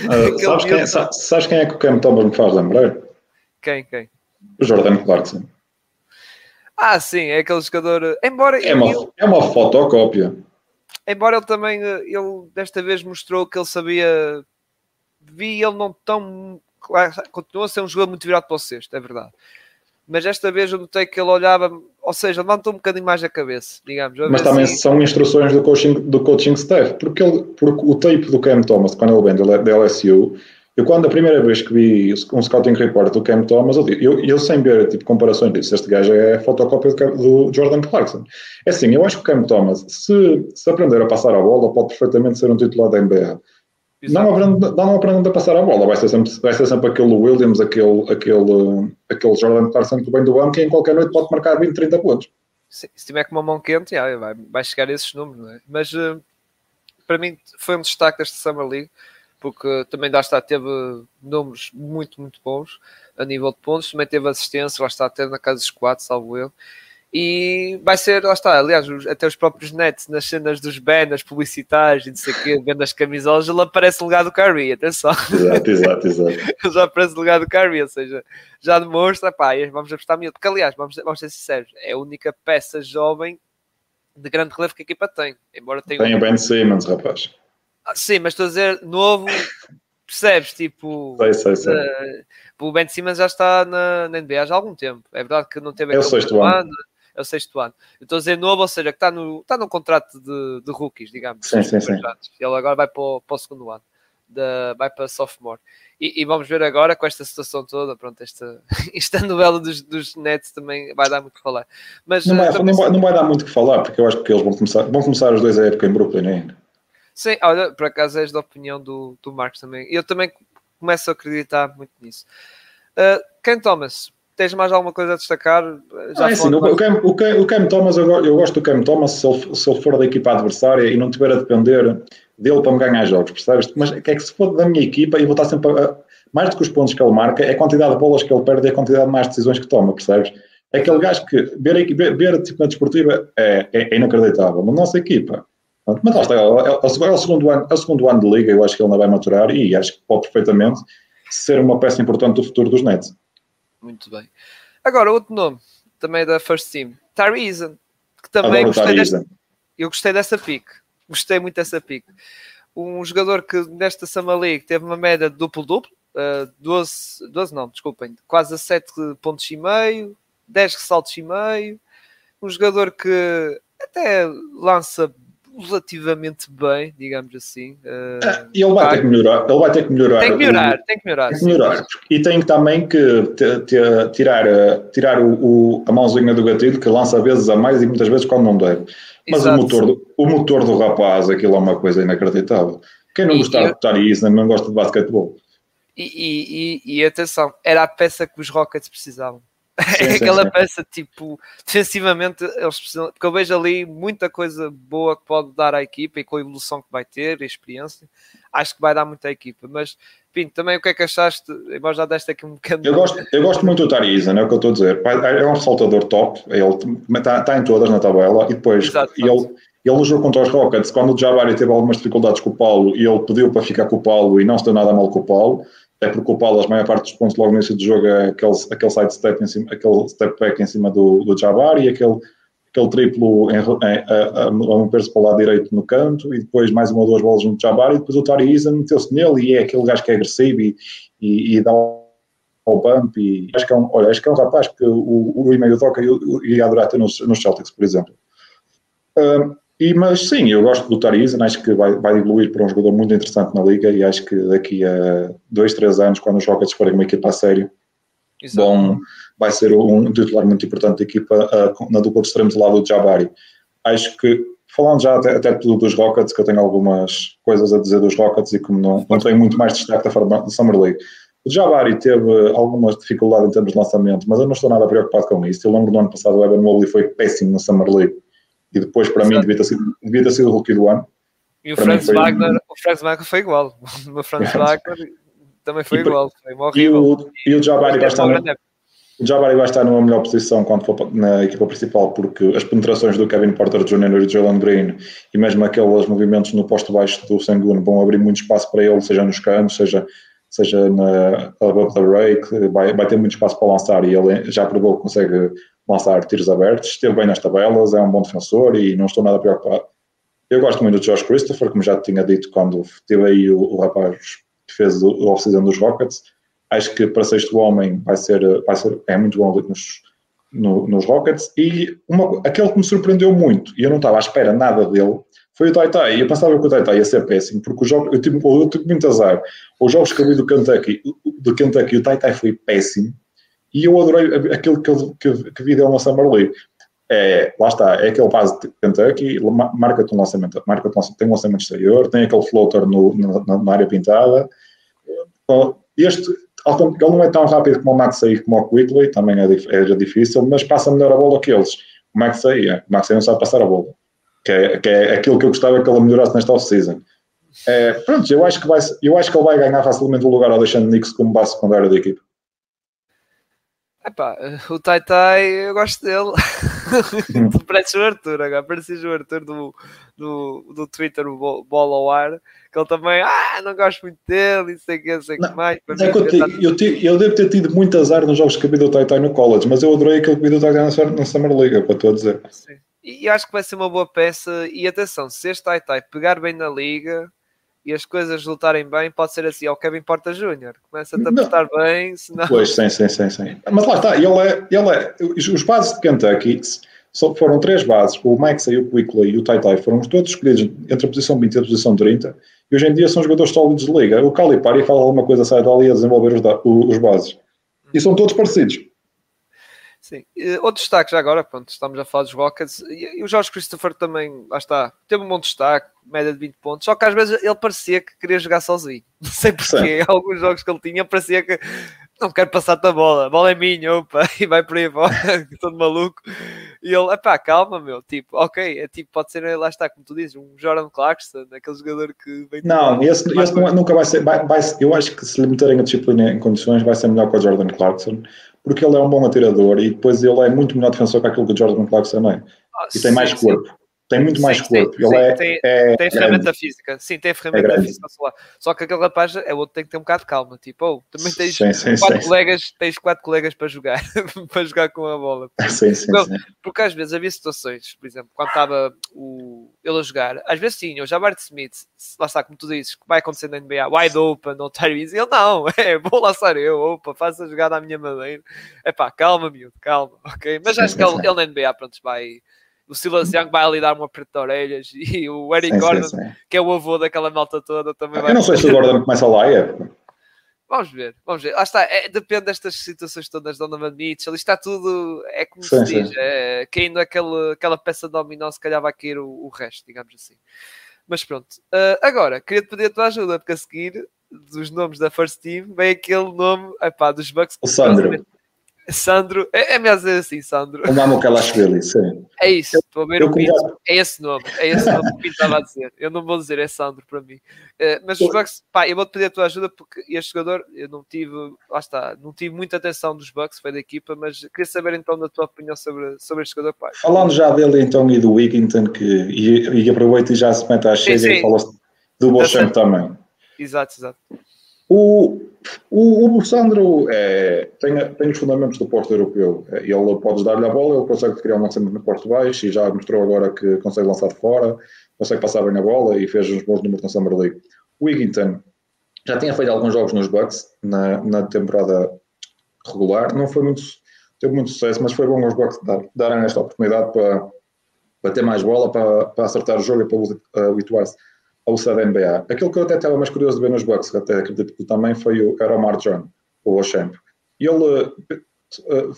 B: Uh, sabes, quem, é, sabes, quem é que o Ken Thomas me faz lembrar?
A: Quem, quem?
B: O Jordan Clarkson.
A: Ah, sim, é aquele jogador. Embora
B: é uma, ele, é uma fotocópia.
A: Embora ele também, ele desta vez mostrou que ele sabia. Vi ele não tão. Continua a ser um jogador muito virado para o sexto, é verdade. Mas esta vez eu notei que ele olhava, ou seja, levantou um bocadinho mais a cabeça, digamos.
B: Mas também se... são instruções do coaching, do coaching staff, porque, ele, porque o tape do Cam Thomas, quando ele vem da LSU, eu, quando a primeira vez que vi um scouting report do Cam Thomas, eu, eu, eu sem ver tipo, comparações disso, este gajo é fotocópia do Jordan Clarkson. É assim, eu acho que o Cam Thomas, se, se aprender a passar a bola, pode perfeitamente ser um titular da NBA. Não aprendendo, não aprendendo a passar a bola, vai ser sempre, vai ser sempre aquele Williams, aquele, aquele, aquele Jordan que vem do banco e em qualquer noite pode marcar 20, 30 pontos.
A: Se, se tiver com uma mão quente, já, vai, vai chegar a esses números, é? Mas uh, para mim foi um destaque desta Summer League porque também lá está, teve números muito, muito bons a nível de pontos, também teve assistência, lá está, até na casa dos quatro, salvo eu. E vai ser, lá está, aliás, até os próprios Nets, nas cenas dos banners publicitários e não sei o quê, vendo as camisolas, ele aparece legado do Curry, atenção.
B: Exato, exato, exato.
A: ele já aparece legado do Curry, ou seja, já demonstra, pá, vamos apostar miúdo. Porque, aliás, vamos, vamos ser sinceros, é a única peça jovem de grande relevo que a equipa tem. Embora tenha.
B: Tem o Ben Simmons, rapaz.
A: Ah, sim, mas estou a dizer novo, percebes? Tipo,
B: sei, sei, sei.
A: Uh, o Ben Simmons já está na, na NBA já há algum tempo. É verdade que não teve
B: é o sexto ano.
A: É o sexto ano. Eu estou a dizer novo, ou seja, que está no, está num contrato de, de rookies, digamos.
B: Sim, sim, sim.
A: Ele agora vai para o, para o segundo ano. Vai para sophomore. E, e, vamos ver agora com esta situação toda, pronto, esta, esta novela dos, dos Nets também vai dar muito que falar. Mas,
B: não, vai, não, vai, não vai dar muito que falar, porque eu acho que eles vão começar, vão começar os dois a época em Brooklyn ainda.
A: Sim, olha, por acaso és da opinião do, do Marcos também. Eu também começo a acreditar muito nisso. Uh, Ken Thomas tens mais alguma coisa a destacar?
B: Já ah, é assim, o, Cam, o, Cam, o Cam Thomas, eu, eu gosto do Cam Thomas se ele, se ele for da equipa adversária e não tiver a depender dele para me ganhar jogos, percebes? Mas é que se for da minha equipa e vou estar sempre a, mais do que os pontos que ele marca, é a quantidade de bolas que ele perde e a quantidade de mais decisões que toma, percebes? É aquele gajo que ver, ver, ver tipo, na desportiva é, é, é inacreditável. Na nossa equipa, mas lá está, é, é, é, o segundo ano, é o segundo ano de liga, eu acho que ele ainda vai maturar e acho que pode perfeitamente ser uma peça importante do futuro dos Nets.
A: Muito bem. Agora, outro nome, também da First Team, Eason, que também gostei desta, eu gostei dessa pick, gostei muito dessa pick. Um jogador que nesta Summer League teve uma média de duplo-duplo, uh, 12, 12 não, desculpem, quase a 7 pontos e meio, 10 ressaltos e meio, um jogador que até lança relativamente bem, digamos assim.
B: Uh, e ele vai ter que melhorar. Ele vai ter que melhorar.
A: Tem que melhorar, tem que melhorar.
B: Tem que melhorar. E tem também que te, te, tirar, eh, tirar o, o, a mãozinha do gatilho, que lança vezes a mais e muitas vezes quando não deve. Mas o motor, do, o motor do rapaz, aquilo é uma coisa inacreditável. Quem não gostar de botar isso, não gosta de basquetebol.
A: E, e, e, e atenção, era a peça que os Rockets precisavam. É aquela peça tipo defensivamente eles precisam, porque eu vejo ali muita coisa boa que pode dar à equipa e com a evolução que vai ter, a experiência, acho que vai dar muito à equipa. Mas Pinto, também o que é que achaste? Embora já deste aqui um bocadinho.
B: Eu gosto, eu gosto muito do Tariza, não é o que eu estou a dizer. É um saltador top, ele está, está em todas na tabela e depois Exato, ele, ele no jogo contra os Rockets, quando o Jabari teve algumas dificuldades com o Paulo e ele pediu para ficar com o Paulo e não se deu nada mal com o Paulo é porque o a maior parte dos pontos logo no início do jogo é aquele, aquele side step, em cima, aquele step back em cima do, do Jabbar e aquele, aquele triplo em, em, a, a, mover-se para o lado direito no canto e depois mais uma ou duas bolas no Jabbar e depois o Tari Isa meteu-se nele e é aquele gajo que é agressivo e, e, e dá ao bump e acho que é um, olha, acho que é um rapaz que o, o e-mail toca e ia adorar ter nos, nos Celtics, por exemplo. Um, e, mas sim, eu gosto do Tarizan, acho que vai, vai evoluir para um jogador muito interessante na liga e acho que daqui a dois, três anos, quando os Rockets forem uma equipa a sério, bom, vai ser um titular muito importante da equipa uh, na dupla de extremos do lado do Jabari. Acho que, falando já até, até dos Rockets, que eu tenho algumas coisas a dizer dos Rockets e como não, não tenho muito mais destaque da, forma, da Summer League. O Jabari teve algumas dificuldades em termos de lançamento, mas eu não estou nada preocupado com isso. Eu lembro do ano passado o Evan Mobley foi péssimo na Summer League e depois para Exato. mim devia ter, sido, devia ter sido o rookie do ano.
A: E o Franz Wagner, o Franz Wagner foi igual. O Franz Wagner também foi e, igual. Foi horrível.
B: E o, e o Jabari vai estar, no, o Jabari vai estar numa melhor posição quando for na equipa principal, porque as penetrações do Kevin Porter Jr. e do Jalen Green e mesmo aqueles movimentos no posto baixo do Sengun vão abrir muito espaço para ele, seja nos cantos, seja, seja na above the rake, vai, vai ter muito espaço para lançar e ele já provou que consegue lançar tiros abertos, esteve bem nas tabelas, é um bom defensor e não estou nada preocupado. Eu gosto muito do Josh Christopher, como já tinha dito quando teve aí o, o rapaz que fez o off-season dos Rockets. Acho que para sexto homem vai ser, vai ser é muito bom nos, no, nos Rockets. E uma, aquele que me surpreendeu muito, e eu não estava à espera nada dele, foi o Taitai. Eu pensava que o Taitai ia ser péssimo, porque o jogo, eu, tive, eu tive muito azar. Os jogos que eu vi do Kentucky, do Kentucky o Taitai foi péssimo e eu adorei aquilo que, que, que vi dele na Summer League. É, lá está, é aquele base de Kentucky, marca-te um lançamento, marca um tem um lançamento exterior, tem aquele floater no, na, na, área pintada. Este, ele não é tão rápido como o Maxey como o Quickly, também é, é difícil, mas passa melhor a bola que eles. O Maxey, é, o Maxey não sabe passar a bola, que é, que é aquilo que eu gostava que ele melhorasse nesta off-season. É, pronto, eu acho, que vai, eu acho que ele vai ganhar facilmente o lugar ao deixando Nix como base secundária da equipe.
A: Epá, o Tai Tai, eu gosto dele. Hum. Parece o Arthur agora, parece o Arthur do, do, do Twitter, o Bola ao Ar, que ele também, ah, não gosto muito dele, e sei o que, sei que mais.
B: É que eu, te, eu, te, eu, devo ter tido muito azar nos jogos que vi do Tai Tai no college, mas eu adorei aquele que vi do Tai Tai na, na Summer League, é para estou a dizer.
A: Sim. E acho que vai ser uma boa peça, e atenção, se este Tai Tai pegar bem na liga, e as coisas resultarem bem, pode ser assim, ao Kevin Porta Júnior. Começa-te a apertar bem, senão...
B: Pois, sim, sim, sim, sim. Mas lá está, ele é, ele é, os bases de Kentucky só foram três bases, o Maxey, o Quickley e o Tai Tai, foram todos escolhidos entre a posição 20 e a posição 30, e hoje em dia são jogadores sólidos de liga. O Calipari fala alguma coisa, sai dali a desenvolver os, os bases. E são todos parecidos.
A: Sim. Outro destaque já agora, pronto, estamos a falar dos Rockets, e o Jorge Christopher também, lá está, teve um bom destaque, média de 20 pontos, só que às vezes ele parecia que queria jogar sozinho. Não sei porquê, alguns jogos que ele tinha parecia que não quero passar-te a bola, a bola é minha, opa, e vai por aí fora, todo maluco. E ele, epá, calma, meu, tipo, ok, é tipo, pode ser, lá está, como tu dizes, um Jordan Clarkson, aquele jogador que vem.
B: Não, esse, esse nunca vai ser, vai, vai, eu acho que se lhe meterem a disciplina em condições, vai ser melhor que o Jordan Clarkson, porque ele é um bom atirador e depois ele é muito melhor defensor que aquilo que o Jordan Clarkson é. Ah, e tem mais corpo tem muito mais sim, corpo. Sim, ele
A: sim,
B: é,
A: tem, é tem ferramenta física. Sim, tem ferramenta é física. Só que aquele rapaz é outro tem que ter um bocado de calma. Tipo, oh, também tens quatro colegas, tens quatro colegas para jogar, para jogar com a bola.
B: Sim, sim,
A: então, Porque às vezes havia situações, por exemplo, quando estava o, ele a jogar, às vezes tinha o Jabart Smith, lá está, como tu dizes, que vai acontecer na NBA, wide open, ou Tyrese, ele não, é, vou lançar eu, opa, faça a jogada à minha maneira. É pá, calma, miúdo, calma, ok? Mas acho que ele, ele na NBA, pronto, vai o Silas Young vai ali dar uma aperto de orelhas e o Eric sim, Gordon, sim, sim. que é o avô daquela malta toda, também vai.
B: Eu não sei se o Gordon começa lá, é.
A: Vamos ver, vamos ver. Lá está, é, depende destas situações todas da Donovan Mitchell. Está tudo, é como se diz, é, caindo aquele, aquela peça de dominó, se calhar vai cair o, o resto, digamos assim. Mas pronto, uh, agora, queria-te pedir a tua ajuda, porque a seguir, dos nomes da First Team, vem aquele nome epá, dos Bucks.
B: O Sandro.
A: Sandro, é, é melhor dizer assim, Sandro.
B: O nome Kalashvili, sim.
A: É isso, estou a ver o Pinto. É esse nome, é esse nome que o Pinto estava a dizer. Eu não vou dizer, é Sandro para mim. Uh, mas os Bucks, pá, eu vou-te pedir a tua ajuda porque este jogador, eu não tive, lá está, não tive muita atenção dos Bucks, foi da equipa, mas queria saber então da tua opinião sobre, sobre este jogador, pá.
B: Falando já dele então e do Wigginton, que, e, e aproveito e já se mete à chega e fala do Bolchamp também.
A: Exato, exato.
B: O, o, o Sandro é, tem, tem os fundamentos do porto europeu. Ele pode dar-lhe a bola, ele consegue criar um lançamento no porto baixo e já mostrou agora que consegue lançar de fora, consegue passar bem a bola e fez uns bons números na Summer League. O Wigginton já tinha feito alguns jogos nos Bucks na, na temporada regular, não foi muito, teve muito sucesso, mas foi bom aos Bucks dar, darem esta oportunidade para, para ter mais bola, para, para acertar o jogo e para habituar-se ao da NBA. Aquilo que eu até estava mais curioso de ver nos Bucks, até acredito que também foi o, era o Mar John, o Ochamp. E ele uh,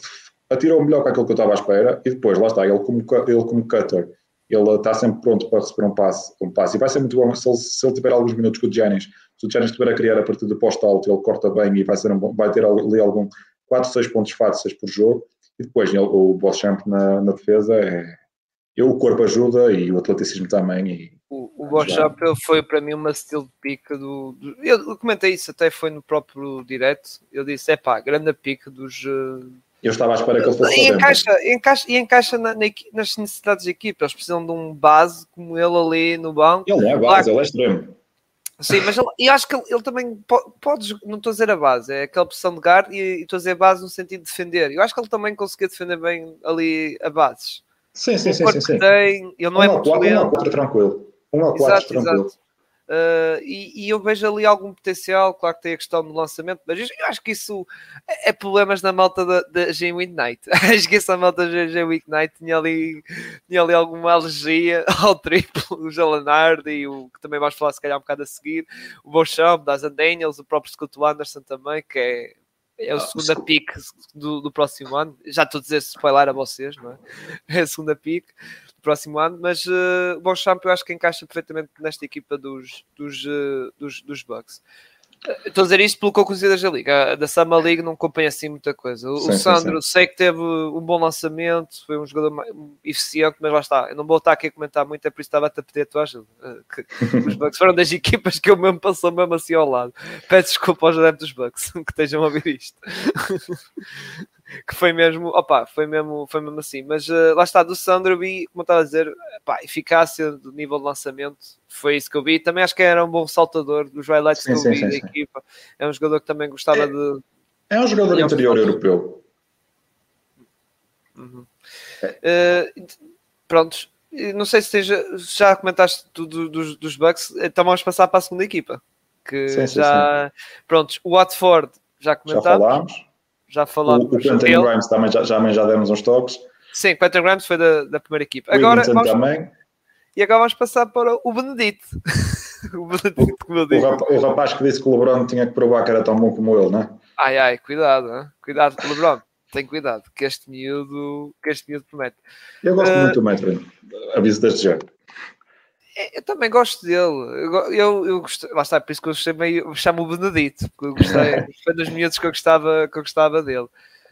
B: atirou melhor que aquilo que eu estava à espera, e depois, lá está, ele como, ele como cutter, ele está sempre pronto para receber um passe, um passe. E vai ser muito bom se ele, se ele tiver alguns minutos com o Giannis, se o Giannis estiver a criar a partir do posto alto, ele corta bem e vai, ser um, vai ter ali algum 4, 6 pontos fáceis por jogo. E depois ele, o Beauchamp na, na defesa, é, o corpo ajuda e o atleticismo também. E,
A: o, o foi para mim uma steel pica do, do, Eu comentei isso até foi no próprio direto. Eu disse: é pá, grande pica dos. Uh,
B: eu estava à espera que ele fosse
A: e encaixa, encaixa, e encaixa na, na, nas necessidades da equipa. Eles precisam de um base como ele ali no banco.
B: Ele é base, ele é extremo.
A: Sim, mas ele, eu acho que ele, ele, também pode, pode, não estou a dizer a base, é aquela opção de guard e, e estou a dizer a base no sentido de defender. Eu acho que ele também conseguia defender bem ali a bases.
B: Sim, sim, sim, sim, sim.
A: Tem, ele não
B: um
A: é muito
B: lento. A quatro tranquilo. Um a quatro tranquilo. Exato.
A: Uh, e, e, eu vejo ali algum potencial, claro que tem a questão do lançamento, mas eu acho que isso é, é problemas na malta da, da Game Weeknight. acho que essa malta da Game Weeknight tinha ali, tinha ali alguma alergia ao triplo, o Jalanard e o que também vais falar se calhar um bocado a seguir, o Beauchamp, Dazan Daniels, o próprio Scott Anderson também, que é é o ah, segunda pick do, do próximo ano. Já estou a dizer spoiler a vocês, não é? É a segunda pick próximo ano, mas uh, o Beauchamp eu acho que encaixa perfeitamente nesta equipa dos, dos, uh, dos, dos Bucks. Estou a dizer isto pelo que eu conheci da Liga. Da Summer League não acompanha assim muita coisa. O, sim, Sandro, sim, sim. sei que teve um bom lançamento, foi um jogador eficiente, mas lá está. Eu não vou estar aqui a comentar muito, é por isso que estava a pedir a tua ajuda. Eh, os Bucks foram das equipas que eu mesmo passou mesmo assim ao lado. Peço desculpa aos adeptos dos Bucks que estejam a ouvir isto. que foi mesmo, opa, foi mesmo, foi mesmo assim. Mas uh, lá está, do Sandro vi, como eu estava a dizer, pá, eficácia do nível de lançamento, foi isso que eu vi. Também acho que era um bom saltador dos highlights sim, que eu vi sim, da sim. equipa. É um jogador que também gostava
B: é,
A: de.
B: É um jogador é interior europeu.
A: Uhum. É. Uh, prontos, não sei se seja, já comentaste tudo dos, dos Bucks, então vamos passar para a segunda equipa. Que já, prontos, o Watford já comentámos. Já falámos já falámos.
B: O, o Quentin Grimes também já, já, já demos uns toques.
A: Sim, Quentin Grimes foi da, da primeira equipa. Agora, vamos, também. E agora vamos passar para o Benedito.
B: o Benedito, como eu digo. O rapaz, o rapaz que disse que o LeBron tinha que provar que era tão bom como ele, não é?
A: Ai, ai, cuidado, hein? cuidado com o LeBron. Tem cuidado, que este miúdo, que este miúdo promete.
B: Eu gosto uh, muito do Metro, aviso desde já.
A: É, eu também gosto dele. Eu, eu, eu gostei, lá está, por isso que eu chamei, chamo o Benedito, porque eu gostei, foi dos miúdos que eu gostava, que eu gostava dele.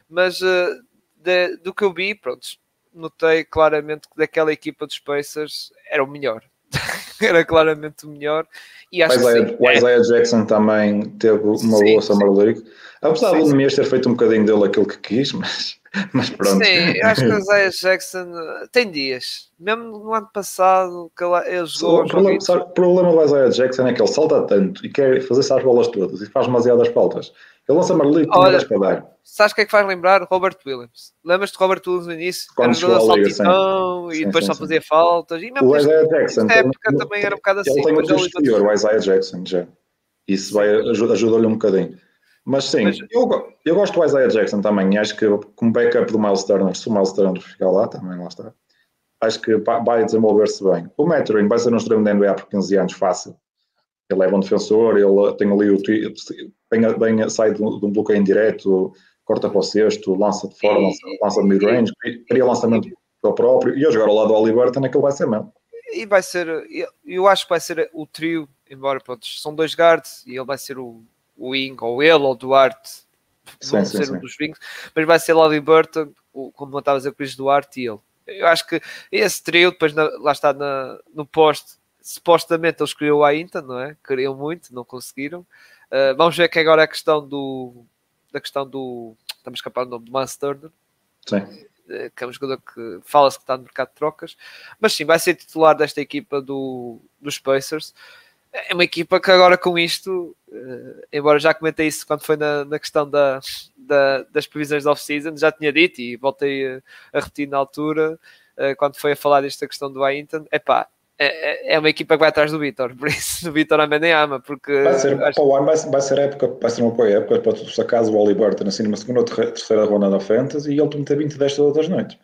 A: Mas uh, de, do que eu vi, pronto, notei claramente que daquela equipa dos Pacers era o melhor. era claramente o melhor. E acho
B: o Isaiah, o Isaiah é... Jackson também teve uma sim, boa Summer League. Apesar de o Nemias ter feito um bocadinho dele aquilo que quis, mas, mas pronto.
A: Sim, eu acho que o Isaiah Jackson eh, tem dias. Mesmo no ano passado, que ele jogou.
B: O problema, sabe, o problema do Isaiah Jackson é que ele salta tanto e quer fazer-se as bolas todas e faz demasiadas faltas. Ele lança Marley
A: Olha, para dar. Sabes o que é que faz lembrar? Robert Williams. Lembras-te de Robert Williams no início?
B: Quando
A: era jogador saltitão e depois sim, só fazia faltas. E
B: o Isaiah Jackson.
A: Na época também era um bocado assim.
B: Ele tem muito exterior, o Isaiah Jackson, já. Isso vai, ajuda-lhe um bocadinho. Mas sim, Mas, eu, eu gosto do Isaiah Jackson também. Acho que como backup do Miles Turner, se o Miles Turner ficar lá, também lá está. Acho que vai desenvolver-se bem. O Metro vai ser um extremo da NBA por 15 anos, fácil. Ele é bom defensor, ele tem ali o. Bem, bem, sai de um bloqueio indireto, corta para o sexto, lança de fora, lança, lança de mid-range, cria lançamento para o próprio. E a jogar ao lado do Oliverton, aquilo vai ser mesmo.
A: E vai ser, eu acho que vai ser o trio, embora pronto, são dois guards e ele vai ser o, o wing, ou ele, ou o Duarte, vão sim, ser sim, um sim. dos wings, mas vai ser Lolly Burton, como estava a dizer, o Chris Duarte e ele. Eu acho que esse trio, depois na, lá está na, no poste, supostamente eles queriam o Ainta, não é? Queriam muito, não conseguiram. Uh, vamos ver que agora é a questão do da questão do estamos a escapar o nome do Miles Turner.
B: Sim.
A: Uh, que é um jogador que fala-se que está no mercado de trocas, mas sim, vai ser titular desta equipa do, dos Pacers. É uma equipa que agora com isto, uh, embora já comentei isso quando foi na, na questão da, da, das previsões da off-season, já tinha dito e voltei a, a repetir na altura, uh, quando foi a falar desta questão do Ainton, é pá, é, é uma equipa que vai atrás do Vitor, por isso o Vitor também nem ama, porque
B: vai ser, acho... para vai, vai, ser época, vai ser uma boa época para tu sacares o Oli Burton assim numa segunda ou terceira ronda da Fantasy e ele te meter 20 10 todas as noites.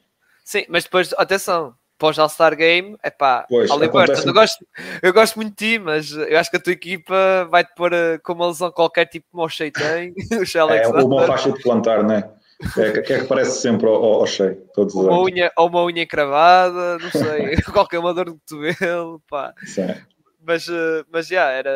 A: Sim, mas depois, atenção, pós All-Star Game, é pá, Oli Burton, eu gosto, eu gosto muito de ti, mas eu acho que a tua equipa vai-te pôr eh, com uma lesão qualquer, tipo como o Shea tem, o Shea
B: É uma faixa de plantar, não é? É, que é que parece sempre ao, ao cheio, todos os
A: uma unha, Ou uma unha cravada, não sei, qualquer uma dor de cotovelo, pá. Sim. Mas, eh, mas já, era.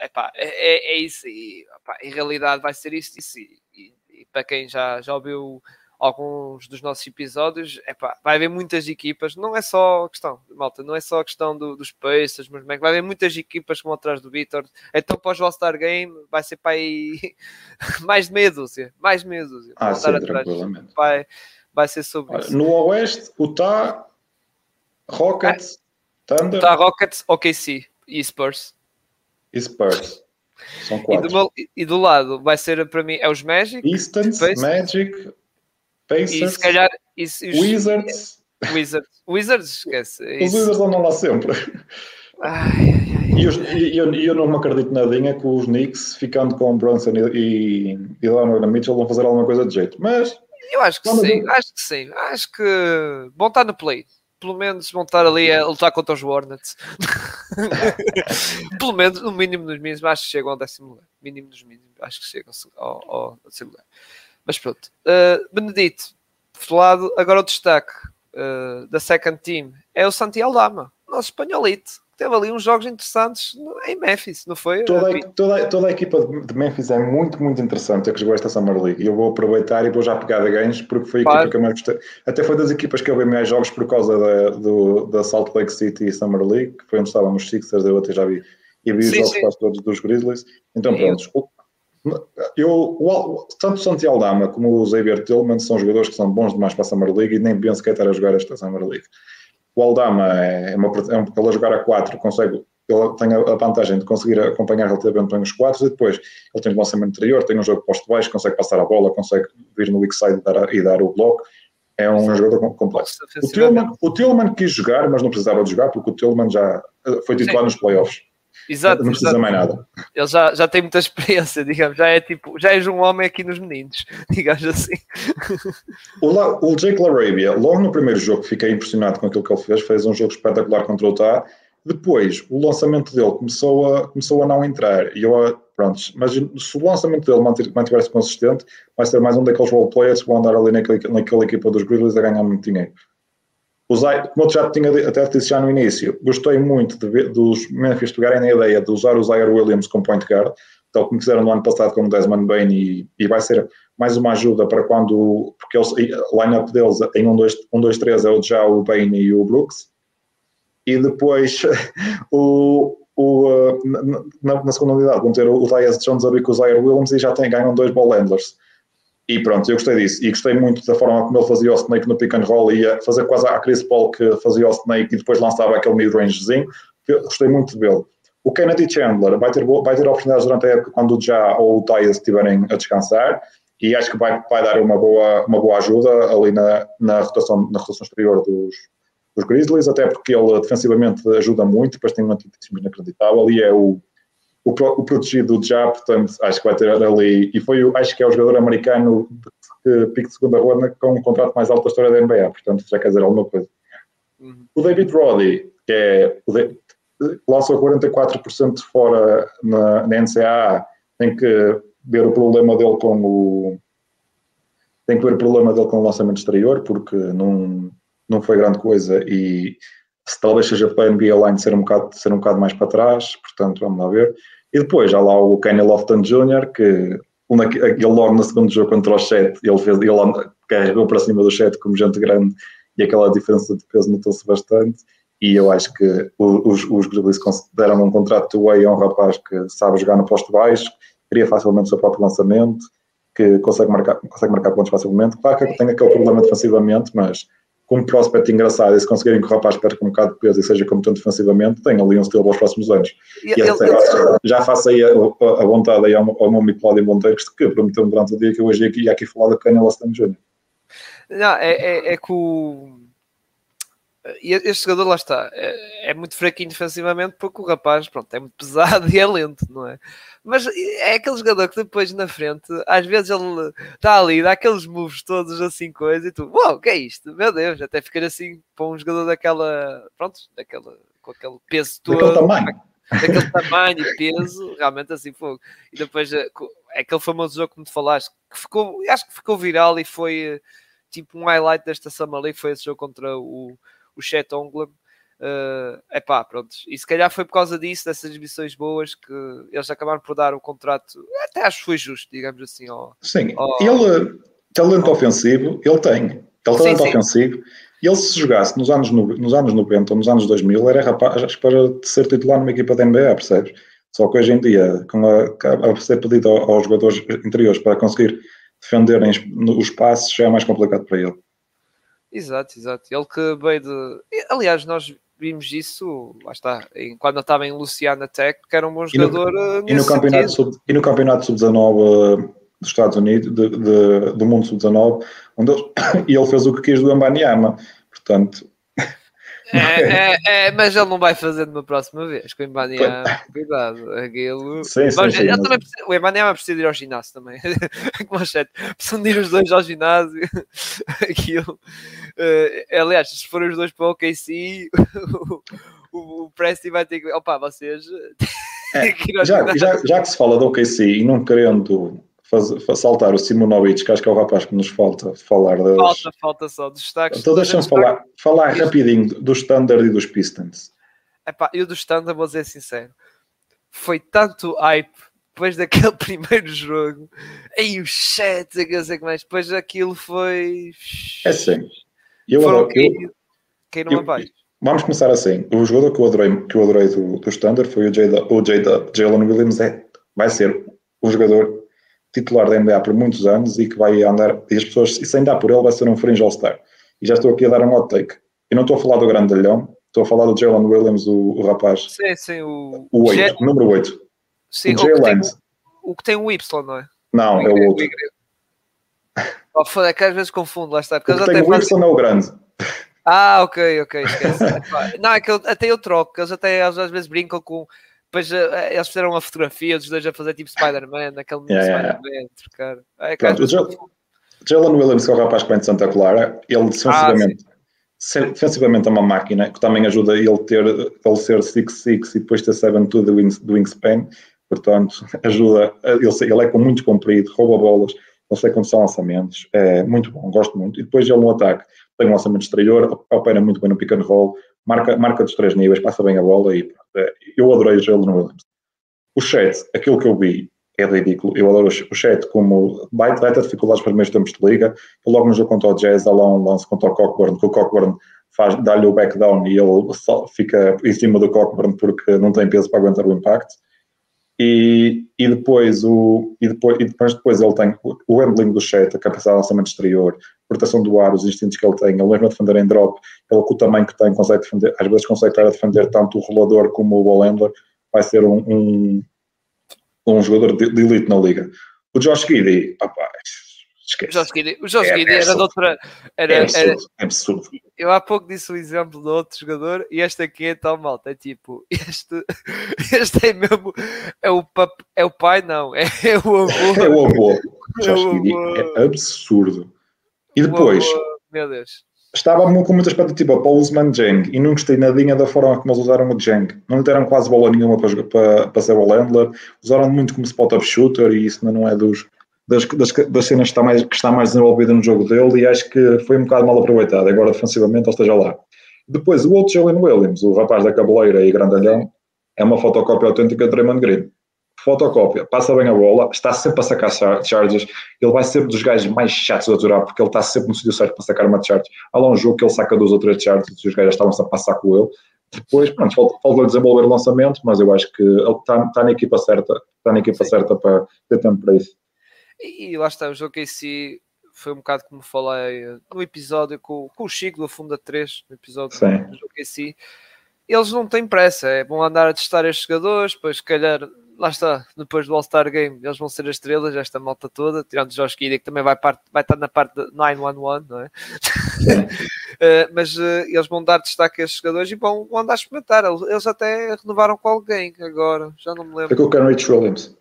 A: Epá, é, é, é isso. E, epá, em realidade vai ser isso. isso e, e, e, para quem já, já ouviu alguns dos nossos episódios, epá, vai haver muitas equipas, não é só a questão, malta, não é só a questão do, dos Pacers, mas vai haver muitas equipas que vão atrás do Vitor, então após o All-Star Game vai ser para aí mais de meia dúzia, mais de meia dúzia.
B: Ah, sim, tranquilamente.
A: Vai, vai ser sobre
B: Olha,
A: isso.
B: No Oeste, Utah, Rockets, ah, Thunder...
A: Utah, Rockets, OKC e Spurs.
B: E Spurs. São quatro.
A: E do, meu, e do lado vai ser para mim é os Magic,
B: Pistons, Magic, Pacers,
A: e se calhar
B: isso, os, Wizards.
A: Wizards. Wizards, esquece.
B: Os Wizards andam lá sempre.
A: Ai, ai, ai.
B: E, e, eu, eu não me acredito nadinha que os Knicks, ficando com Brunson e, e, e Donovan Mitchell, vão fazer alguma coisa de jeito. Mas.
A: Eu acho que sim, acho que sim. Acho que vão estar no play. Pelo menos vão estar ali a lutar contra os Hornets. Pelo menos, no mínimo dos mínimos, acho que chegam ao décimo lugar. Mínimo dos mínimos, acho que chegam ao, ao décimo lugar. Mas pronto. Uh, Benedito, falado, agora o destaque uh, da second team é o Santiago Lama, nosso espanholito. Teve ali uns jogos interessantes em Memphis, não foi?
B: Toda a, toda, toda a equipa de Memphis é muito, muito interessante. É que jogou esta Summer League. E eu vou aproveitar e vou já pegar de ganhos porque foi a claro. equipa que eu mais gostei. Até foi das equipas que eu vi mais jogos por causa da, do, da Salt Lake City Summer League, que foi onde estavam os Sixers. Eu até já vi e vi os sim, jogos sim. quase todos dos Grizzlies. Então, pronto. Eu, o, tanto o Santiago Dama como o Xavier Tillman são jogadores que são bons demais para a Summer League e nem penso que é estar a jogar esta Summer League. O Aldama é, uma, é um, ele a jogar a 4 consegue, ele tem a, vantagem de conseguir acompanhar relativamente bem os 4 e depois ele tem um lançamento anterior, tem um jogo posto baixo, consegue passar a bola, consegue vir no weak side e dar, e dar o bloco. É um Sim. jogador completo. O Tillman, o Tillman quis jogar, mas não precisava de jogar porque o Tillman já eh, foi titular Sim. nos playoffs.
A: Exato,
B: não precisa
A: exato.
B: mais nada.
A: Ele já, já tem muita experiência, digamos, já é tipo, já és um homem aqui nos meninos, digamos assim.
B: O, La, o Jake LaRabia, logo no primeiro jogo, fiquei impressionado com aquilo que ele fez, fez um jogo espetacular contra o Utah. Depois, o lançamento dele começou a, começou a não entrar, e eu, pronto, mas se o lançamento dele mantiver-se consistente, vai ser mais um daqueles role players que vão andar ali naquele, naquela equipa dos Grizzlies a ganhar muito dinheiro. Como eu já tinha até disse já no início, gostei muito de dos Memphis pegarem na ideia de usar o Zaire Williams como point guard, tal como fizeram no ano passado com o Desmond Bain, e, e vai ser mais uma ajuda para quando, porque o line-up deles em 1, 2, 1, 2, 3 é o Já, o Bain e o Brooks, e depois o, o, na, na, segunda unidade vão ter o, o Dias Jones a com o Zaire Williams e já tem, ganham dois ball handlers. E pronto, eu gostei disso. E gostei muito da forma como ele fazia o Snake no pick and roll e ia fazer quase a Chris Paul que fazia o Snake e depois lançava aquele mid-rangezinho. Gostei muito de vê-lo. O Kennedy Chandler vai ter, vai ter oportunidades durante a época quando o Já ou o Tyus estiverem a descansar e acho que vai, vai dar uma boa, uma boa ajuda ali na, na, rotação, na rotação exterior dos, dos Grizzlies, até porque ele defensivamente ajuda muito, depois tem um atletismo inacreditável e é o, o, o protegido do Já, portanto acho que vai ter ali, e foi, acho que é o jogador americano que pique de segunda ronda com um contrato mais alto da história da NBA, portanto já quer dizer alguma coisa. Uhum. O David Roddy, que é, lança 44% fora na, na NCAA, tem que ver o problema dele com o tem que ver o problema dele com o lançamento exterior, porque não, não foi grande coisa e se talvez seja para a NBA Line ser um, bocado, ser um bocado mais para trás, portanto vamos lá ver. E depois já lá o Kenny Lofton Jr., que ele logo no segundo jogo contra o Chet, ele, fez, ele carregou para cima do Chet como gente grande e aquela diferença de peso notou-se bastante. E eu acho que os, os Grizzlies consideram um contrato de way a um rapaz que sabe jogar no posto baixo, cria facilmente o seu próprio lançamento, que consegue marcar, consegue marcar pontos facilmente. Claro que tem aquele problema defensivamente, mas com um prospect engraçado e se conseguirem que o rapaz perca um bocado de peso e seja competente defensivamente, tem ali um estilo para os próximos anos. E, e ele, ele, já faço aí a, a, vontade aí ao, ao meu amigo Cláudio Monteiros que prometeu durante o dia que eu hoje ia aqui falar da Canela Stan Jr.
A: Não, é, é, é que o este jogador lá está, é, é, muito fraquinho defensivamente porque o rapaz pronto, é muito pesado e é lento, não é? Mas é aquele jogador que depois na frente, às vezes ele está ali, dá aqueles moves todos assim, coisa, e tu, uau, wow, que é isto? Meu Deus, até ficar assim para um jogador daquela, pronto, daquela, com aquele peso todo.
B: Daquele tamanho.
A: Daquele tamanho e peso, realmente assim fogo. E depois é aquele famoso jogo que me falaste, que ficou, acho que ficou viral e foi tipo um highlight desta Summer League, foi esse jogo contra o o Chet Onglam. Uh, epá, pronto. E se calhar foi por causa disso, dessas missões boas, que eles acabaram por dar o contrato, até acho que foi justo, digamos assim. Ao,
B: sim, ao, ele, talento ao, ofensivo, ele tem. Ele talento sim, ofensivo. E ele, se jogasse nos anos, nos anos 90 ou nos anos 2000, era rapaz para ser titular numa equipa da NBA, percebes? Só que hoje em dia, com a, a ser pedido aos jogadores interiores para conseguir defenderem os passos, já é mais complicado para ele.
A: Exato, exato. Ele que veio de. Aliás, nós vimos isso, lá está, quando eu estava em Luciana Tech, que era um bom jogador.
B: E no, e no campeonato, sub, e no campeonato sub-19 uh, dos Estados Unidos, de, de, do mundo sub-19, onde ele, e ele fez o que quis do Ambaniama. Portanto,
A: é, é, é, mas ele não vai fazer numa próxima vez. Com o Embaniama, cuidado. Aquilo. Sim, sim, mas, sim, mas... O precisa ir ao ginásio também. Como a Chet. Precisam de ir os dois ao ginásio. Aquilo. Uh, aliás, se forem os dois para o OKC, o, o, o Presti vai ter que. Opa, vocês.
B: É, já, já, já que se fala do OKC e não querendo faz, saltar o Simonovic, que acho que é o rapaz que nos falta falar das...
A: Falta, falta só dos destaques.
B: Então deixa-me falar, falar rapidinho do Standard e dos Pistons.
A: Epá, eu do Standard vou ser sincero, foi tanto hype depois daquele primeiro jogo, aí o chat, não sei mais, depois aquilo foi...
B: É sim. Eu, Foram eu,
A: eu, eu,
B: Vamos começar assim. O jogador que eu adorei, que eu adorei do, do Standard foi o Jalen Williams. É, vai ser o jogador titular da NBA por muitos anos e que vai andar, e as pessoas, e sem dar por ele, vai ser um fringe All-Star. E já estou aqui a dar um hot take. E não estou a falar do grandalhão, estou a falar do Jalen Williams, o, o rapaz.
A: Sim, sim, o.
B: O 8, J... número 8.
A: Sim, o, Jalen. O, o que tem o Y, não é?
B: Não, o é o outro.
A: Oh, foda, é que às vezes confundo, lá está.
B: Porque o que tem o Y é o grande.
A: Ah, ok, ok, esquece. não, é que eu, até eu troco, eles até às vezes brincam com depois uh, eles fizeram uma fotografia dos dois a fazer tipo Spider-Man, aquele yeah, Spider-Man, cara. É, cara
B: Jalen Williams, que é o rapaz que vem de Santa Clara, ele defensivamente, ah, defensivamente é uma máquina que também ajuda ele ter ele ser 6'6 e depois ter 7'2 do, do wingspan, portanto, ajuda, ele, ele é com muito comprido, rouba bolas, não sei são lançamentos, é muito bom, gosto muito. E depois ele no ataque tem um lançamento exterior, opera muito bem no pick and roll, marca, marca dos três níveis, passa bem a bola e é, eu adorei o no Williams. O chat, aquilo que eu vi é ridículo. Eu adoro o chat como vai, ter dificuldades para primeiros tempos de liga. Eu logo no jogo contra o Jazz, há lá um lance contra o Cockburn, que o Cockburn faz, dá-lhe o back down e ele só fica em cima do Cockburn porque não tem peso para aguentar o impacto. E, e, depois o, e, depois, e depois, depois ele tem o handling do chat, a capacidade de lançamento exterior, proteção do ar, os instintos que ele tem, ele mesmo a defender em drop, ele com o tamanho que tem, consegue defender, às vezes consegue estar a defender tanto o rolador como o ball handler, vai ser um, um, um jogador de, de, elite na liga. O Josh Giddy, rapaz,
A: esquece. O Josh Giddy, o Josh é, Giddy era de outra. Era, é absurdo, era, é absurdo. Eu há pouco disse o exemplo de outro jogador e este aqui é tão malta. É tipo, este, este é mesmo. É o, pap, é o pai, não, é, é o avô.
B: É o avô. O Josh é Giddy é absurdo. E depois.
A: Deus
B: estava com muita expectativa para o Usman Jeng e não gostei nadinha da forma como eles usaram o Jeng. Não lhe deram quase bola nenhuma para, para, para ser o handler, usaram muito como spot-up shooter e isso não é dos, das, das, das, cenas que está, mais, que está mais desenvolvida no jogo dele e acho que foi um bocado mal aproveitado. Agora, defensivamente, ele esteja lá. Depois, o outro Jalen Williams, o rapaz da cabeleira e grandalhão, é uma fotocópia autêntica de Draymond Green fotocópia, passa bem a bola, está sempre a sacar charges, ele vai ser dos gajos mais chatos de aturar, porque ele está sempre no sítio certo para sacar uma charge. Há lá um jogo que ele saca duas ou três charges e os gajos estavam-se a passar com ele. Depois, pronto, falta, falta desenvolver o lançamento, mas eu acho que ele está, está na equipa certa, está na equipa Sim. certa para ter tempo para isso.
A: E, e lá está, o jogo em si foi um bocado como falei no episódio com, com o Chico do Funda 3, no episódio Sim. do jogo em si. Eles não têm pressa, é bom andar a testar estes jogadores, depois se calhar lá está, depois do All-Star Game, eles vão ser as estrelas, esta malta toda, tirando o Josh Giddy, que também vai, parte, vai estar na parte de 911, não é? uh, mas uh, eles vão dar destaque a estes jogadores e vão, vão andar a experimentar. Eles até renovaram com alguém agora, já não me lembro.
B: É com o Kenrich Williams.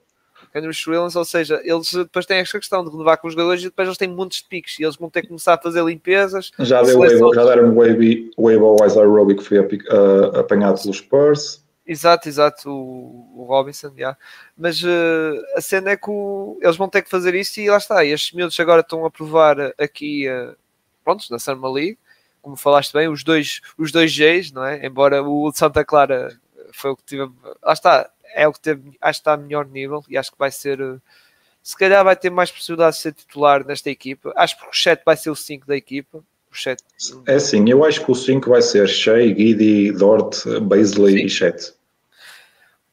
A: Kenrich Williams, ou seja, eles depois têm esta questão de renovar com os jogadores e depois eles têm montes de piques e eles vão ter que começar a fazer limpezas.
B: Já, deu, já deram o Wave ao Isaiah Roby que foi uh, apanhado pelos Spurs.
A: Exato, exato, o, o Robinson, yeah. mas uh, a cena é que o, eles vão ter que fazer isso e lá está. E estes miúdos agora estão a provar aqui, uh, prontos, na Summer League, como falaste bem, os dois, os dois Gs, não é? Embora o de Santa Clara foi o que tive, lá está, é o que teve, acho que está a melhor nível e acho que vai ser, uh, se calhar vai ter mais possibilidade de ser titular nesta equipa. Acho que o Chet vai ser o 5 da equipa.
B: É assim, eu acho que o 5 vai ser Shea, Guidi, Dort, Baisley Sim. e Chet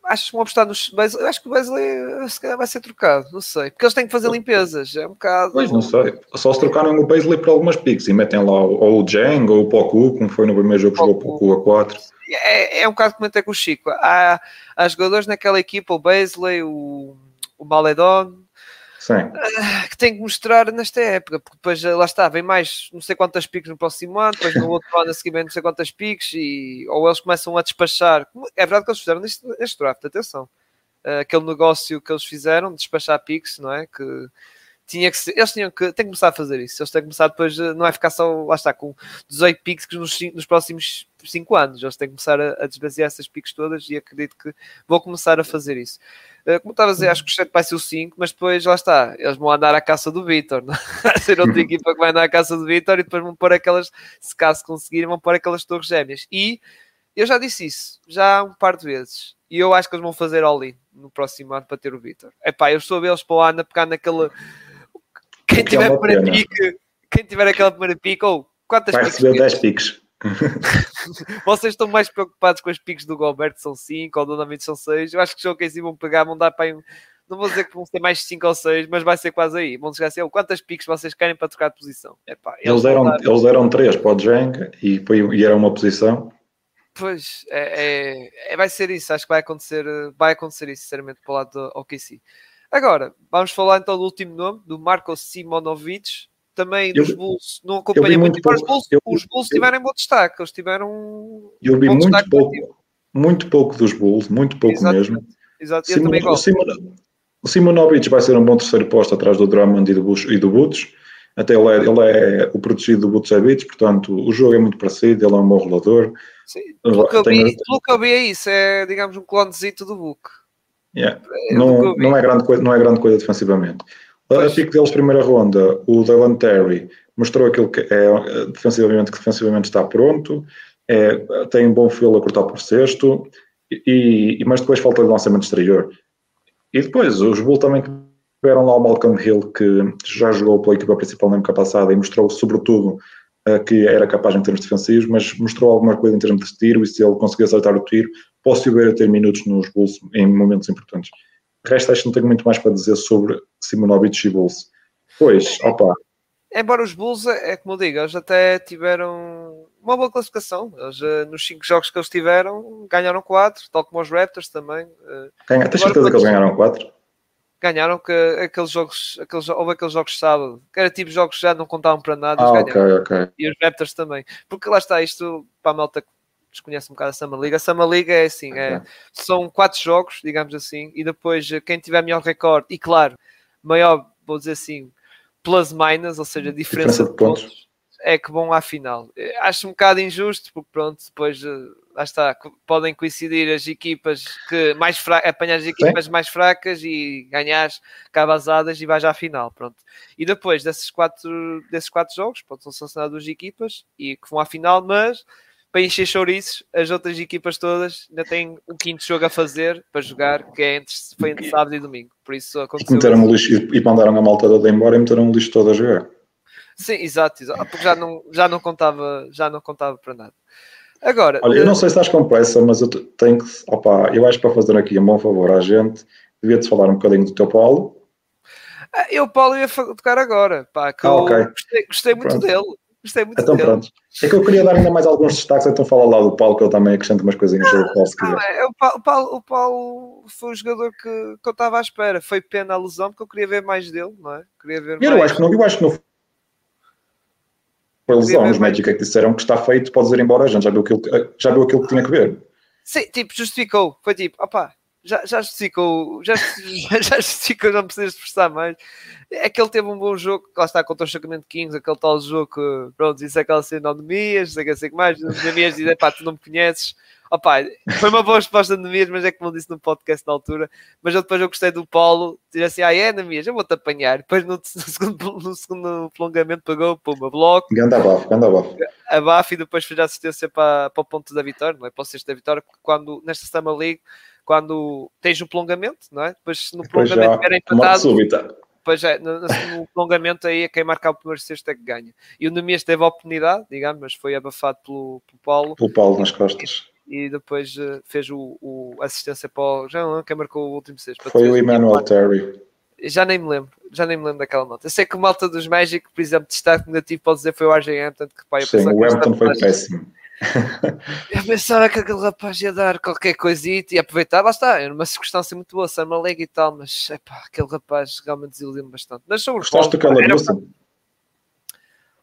A: acho que vão apostar nos. Acho que o Wesley se calhar vai ser trocado, não sei. Porque eles têm que fazer limpezas, é um bocado.
B: Pois não sei. Só se trocaram o Wesley por algumas picks e metem lá ou o Jang ou o Poku, como foi no primeiro jogo que jogou o Poku a 4.
A: É, é um bocado como até com o Chico. Há, há jogadores naquela equipa, o Beasley, o, o Maledon, Uh, que tem que mostrar nesta época, porque depois lá está, vem mais não sei quantas piques no próximo ano, depois no outro ano a seguir vem não sei quantas piques, e, ou eles começam a despachar. É verdade que eles fizeram neste, neste draft, atenção. Uh, aquele negócio que eles fizeram de despachar piques, não é? Que tinha que ser, eles tinham que, têm que começar a fazer isso. Eles têm que começar depois, não é ficar só, lá está, com 18 piques nos, nos próximos 5 anos. Eles têm que começar a, a desbasear essas piques todas e acredito que vou começar a fazer isso. Eh, como estava a dizer, acho que o 7 vai ser o 5, mas depois lá está, eles vão andar à caça do Vitor, é? vai ser outra equipa que vai andar à caça do Vitor e depois vão pôr aquelas, se caso conseguirem, vão pôr aquelas torres gêmeas. E eu já disse isso, já um par de vezes, e eu acho que eles vão fazer all-in no próximo ano para ter o Vitor. É pá, eu estou a ver-los para o ano a pegar naquele. Quem tiver para pique, quem tiver aquela primeira pique, ou oh, quantas
B: Vai receber 10 piques.
A: Vocês estão mais preocupados com as piques do Gobert, são 5, ou do Donavit são 6. Eu acho que o que assim vão pegar, vão dar para. Não vou dizer que vão ser mais 5 ou 6, mas vai ser quase aí. Vão chegar assim: oh, quantas piques vocês querem para trocar de posição?
B: Epá, eles, eles, eram, eles eram 3 para o Jang e, e era uma posição.
A: Pois, é, é, é, vai ser isso. Acho que vai acontecer, vai acontecer isso, sinceramente, para o lado do OKC. Agora, vamos falar então do último nome, do Marco Simonovic também dos Bulls não acompanha muito, muito os Bulls, eu, os Bulls eu, tiveram bom destaque, eles tiveram
B: eu vi muito pouco, muito pouco dos Bulls, muito pouco Exatamente. mesmo.
A: Exato, Simon, também gosto.
B: O, Simonovic vai ser um bom terceiro posto atrás do Drummond e do, Bush, e do Butch. Até ele é, ele é o protegido do Butchevich, portanto o jogo é muito parecido, ele é um bom rolador.
A: Sim, pelo que, eu vi, pelo que eu vi é isso, é digamos um clonezito do Book.
B: Yeah. Não, não, é grande coisa, não é grande coisa defensivamente. A pico deles, primeira ronda, o Dylan Terry mostrou aquilo que é defensivamente, que defensivamente está pronto, é, tem um bom fio a cortar por sexto, e, e, mas depois falta o lançamento exterior. E depois os Bulls também tiveram lá o Malcolm Hill, que já jogou pela equipa principal na época passada e mostrou, sobretudo, uh, que era capaz em termos defensivos, mas mostrou alguma coisa em termos de tiro, e se ele conseguir acertar o tiro, posso ver a ter minutos nos Bulls em momentos importantes. De resto, acho que não tenho muito mais para dizer sobre Simonovic e Bulls. Pois, opa.
A: Embora os Bulls, é como eu digo, eles até tiveram uma boa classificação. Eles, eh, nos cinco jogos que eles tiveram, ganharam quatro, tal como os Raptors também.
B: Eh. Ganha, tens certeza que eles ganharam quatro?
A: Ganharam que aqueles jogos, aqueles, houve aqueles jogos de sábado, que era tipo jogos que já não contavam para nada.
B: Ah, ok, ok.
A: E os Raptors também. Porque lá está, isto para a malta que desconhece um bocado a Summer League. A Summer League é assim, okay. é, são quatro jogos, digamos assim, e depois eh, quem tiver melhor recorde, e claro, maior, vou dizer assim, plus minus, ou seja, diferença, diferença de, pontos, pontos, é que vão à final. Eh, acho um bocado injusto, porque pronto, depois eh, lá está, podem coincidir as equipas que mais fracas, apanhar as equipas Sim. mais fracas e ganhar cabazadas e vais à final, pronto. E depois desses quatro, desses quatro jogos, pode ser selecionar duas equipas e que vão à final, mas para encher chouriços, as outras equipas todas ainda têm um quinto jogo a fazer para jogar, que é entre, foi entre sábado e domingo. Por isso aconteceu.
B: E meteram o lixo e mandaram a malta toda embora e meteram o lixo todo a jogar.
A: Sim, exato, exato, porque já não, já não contava, já não contava para nada. Agora,
B: olha, eu não sei se estás com pressa, mas eu tenho que, opa, eu acho que para fazer aqui um bom favor à gente, devia-te falar um bocadinho do teu Paulo.
A: Ah, eu, Paulo, ia tocar agora, pá, que ah, eu okay. gostei, gostei muito Pronto. dele. Gostei muito
B: então,
A: dele.
B: pronto. É que eu queria dar ainda mais alguns destaques, então fala lá do Paulo, que eu também acrescento umas coisinhas sobre o Paulo, se quiser.
A: É, o, Paulo, o, Paulo, o Paulo foi o jogador que, que eu estava à espera. Foi pena a lesão, porque eu queria ver mais dele, não é? Queria ver
B: eu,
A: mais...
B: acho que não, eu acho que não foi lesão. Os médicos é que disseram que está feito, podes ir embora, gente já viu aquilo, já viu aquilo que tinha que ver.
A: Sim, tipo, justificou. Foi tipo, opá, já, já justificou, já, já justificou, não precisas esforçar mais. É que ele teve um bom jogo, lá está contra o Sacramento Kings, aquele tal jogo que, pronto, isso é aquela cena de Mias, sei que sei que mais, Mias diz, pá, tu não me conheces. Opa, foi uma boa resposta de Nemias, mas é como eu disse no podcast na altura. Mas eu depois eu gostei do Paulo, dizer assim: ah, é, Nemias, eu vou-te apanhar. Depois no, no, segundo, no segundo prolongamento pegou, puma, bloco.
B: Ganda abafo, ganda abafo.
A: Abafo e depois fez a assistência para, para o ponto da vitória, não é? Para o sexto da vitória, quando nesta Summer League quando tens o prolongamento, não é? Depois no prolongamento era empatado. Depois é, no, no, prolongamento aí é quem marcar o primeiro sexto é que ganha. E o Nemias teve a oportunidade, digamos, mas foi abafado pelo, pelo Paulo.
B: Pelo Paulo nas costas.
A: E, e depois uh, fez o, o, assistência para o. Já não quem marcou o último sexto.
B: Foi o Emmanuel Terry.
A: Já nem me lembro, já nem me lembro daquela nota. Eu sei que o malta dos Magic, por exemplo, destaque negativo pode dizer foi o RJ Hampton, que pá, eu
B: Sim, o Hampton foi péssimo
A: eu pensava que aquele rapaz ia dar qualquer coisita e aproveitar, lá está, era uma circunstância muito boa, Summer League e tal, mas epá, aquele rapaz realmente desiludiu-me bastante. Mas sobre
B: Gostaste do Caleb Wilson?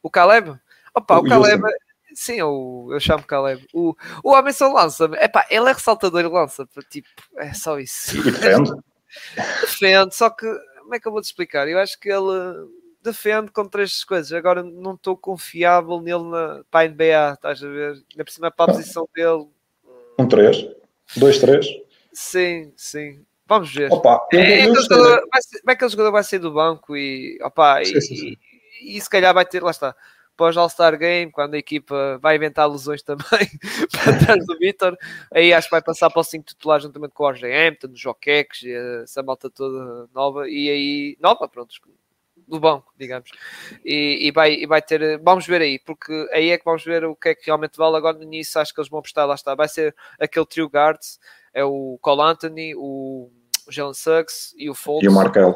A: O Caleb? Opa, o, o Caleb, sim, eu, eu chamo Caleb. O, o homem só lança, epá, ele é ressaltador e lança, tipo, é só isso.
B: E defende?
A: defende, só que, como é que eu vou te explicar? Eu acho que ele defende contra estas coisas. Agora não estou confiável nele na, para a NBA, estás a ver? Na próxima para a posição dele.
B: Um 3, 2, 3.
A: Sim, sim. Vamos ver.
B: Opa,
A: é, eu, jogador, vai ser, como é que aquele jogador vai sair do banco e, opa, sim, e, sim, sim. E, e, se calhar vai ter, lá está, pós All-Star Game, quando a equipa vai inventar lesões também para trás do Vitor, aí acho que vai passar para o 5 titular juntamente com o RJ Hampton, o Joquex, essa malta toda nova, e aí, nova, pronto, do banco, digamos. E, e, vai, e vai ter, vamos ver aí, porque aí é que vamos ver o que é que realmente vale. Agora no início acho que eles vão apostar, lá está. Vai ser aquele trio guards, é o Cole Anthony, o Jalen Suggs e o Fultz.
B: E o Markel.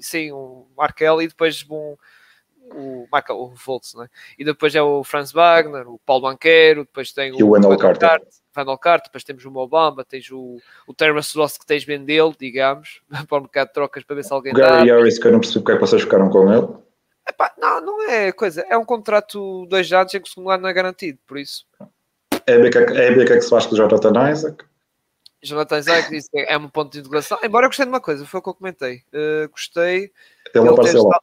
A: Sim, o Markel e depois vão o Michael o né? e depois é o Franz Wagner, o Paulo Banqueiro, depois tem
B: o, o Wendell Carter.
A: Randall Carter, depois temos o Mobamba, tens o, o Terrence Ross que tens vendê-lo, digamos, para o mercado de trocas para ver se alguém
B: o Gary. Harris, que eu não percebo porque é que vocês ficaram com ele.
A: Epá, não, não é coisa, é um contrato dois anos em que o segundo ano não é garantido, por isso.
B: É a ver que é, é, que se faz com o Jonathan Isaac.
A: Jonathan Isaac disse que é um ponto de integração, embora eu gostei de uma coisa, foi o que eu comentei. Uh, gostei.
B: Ele, ele apareceu lá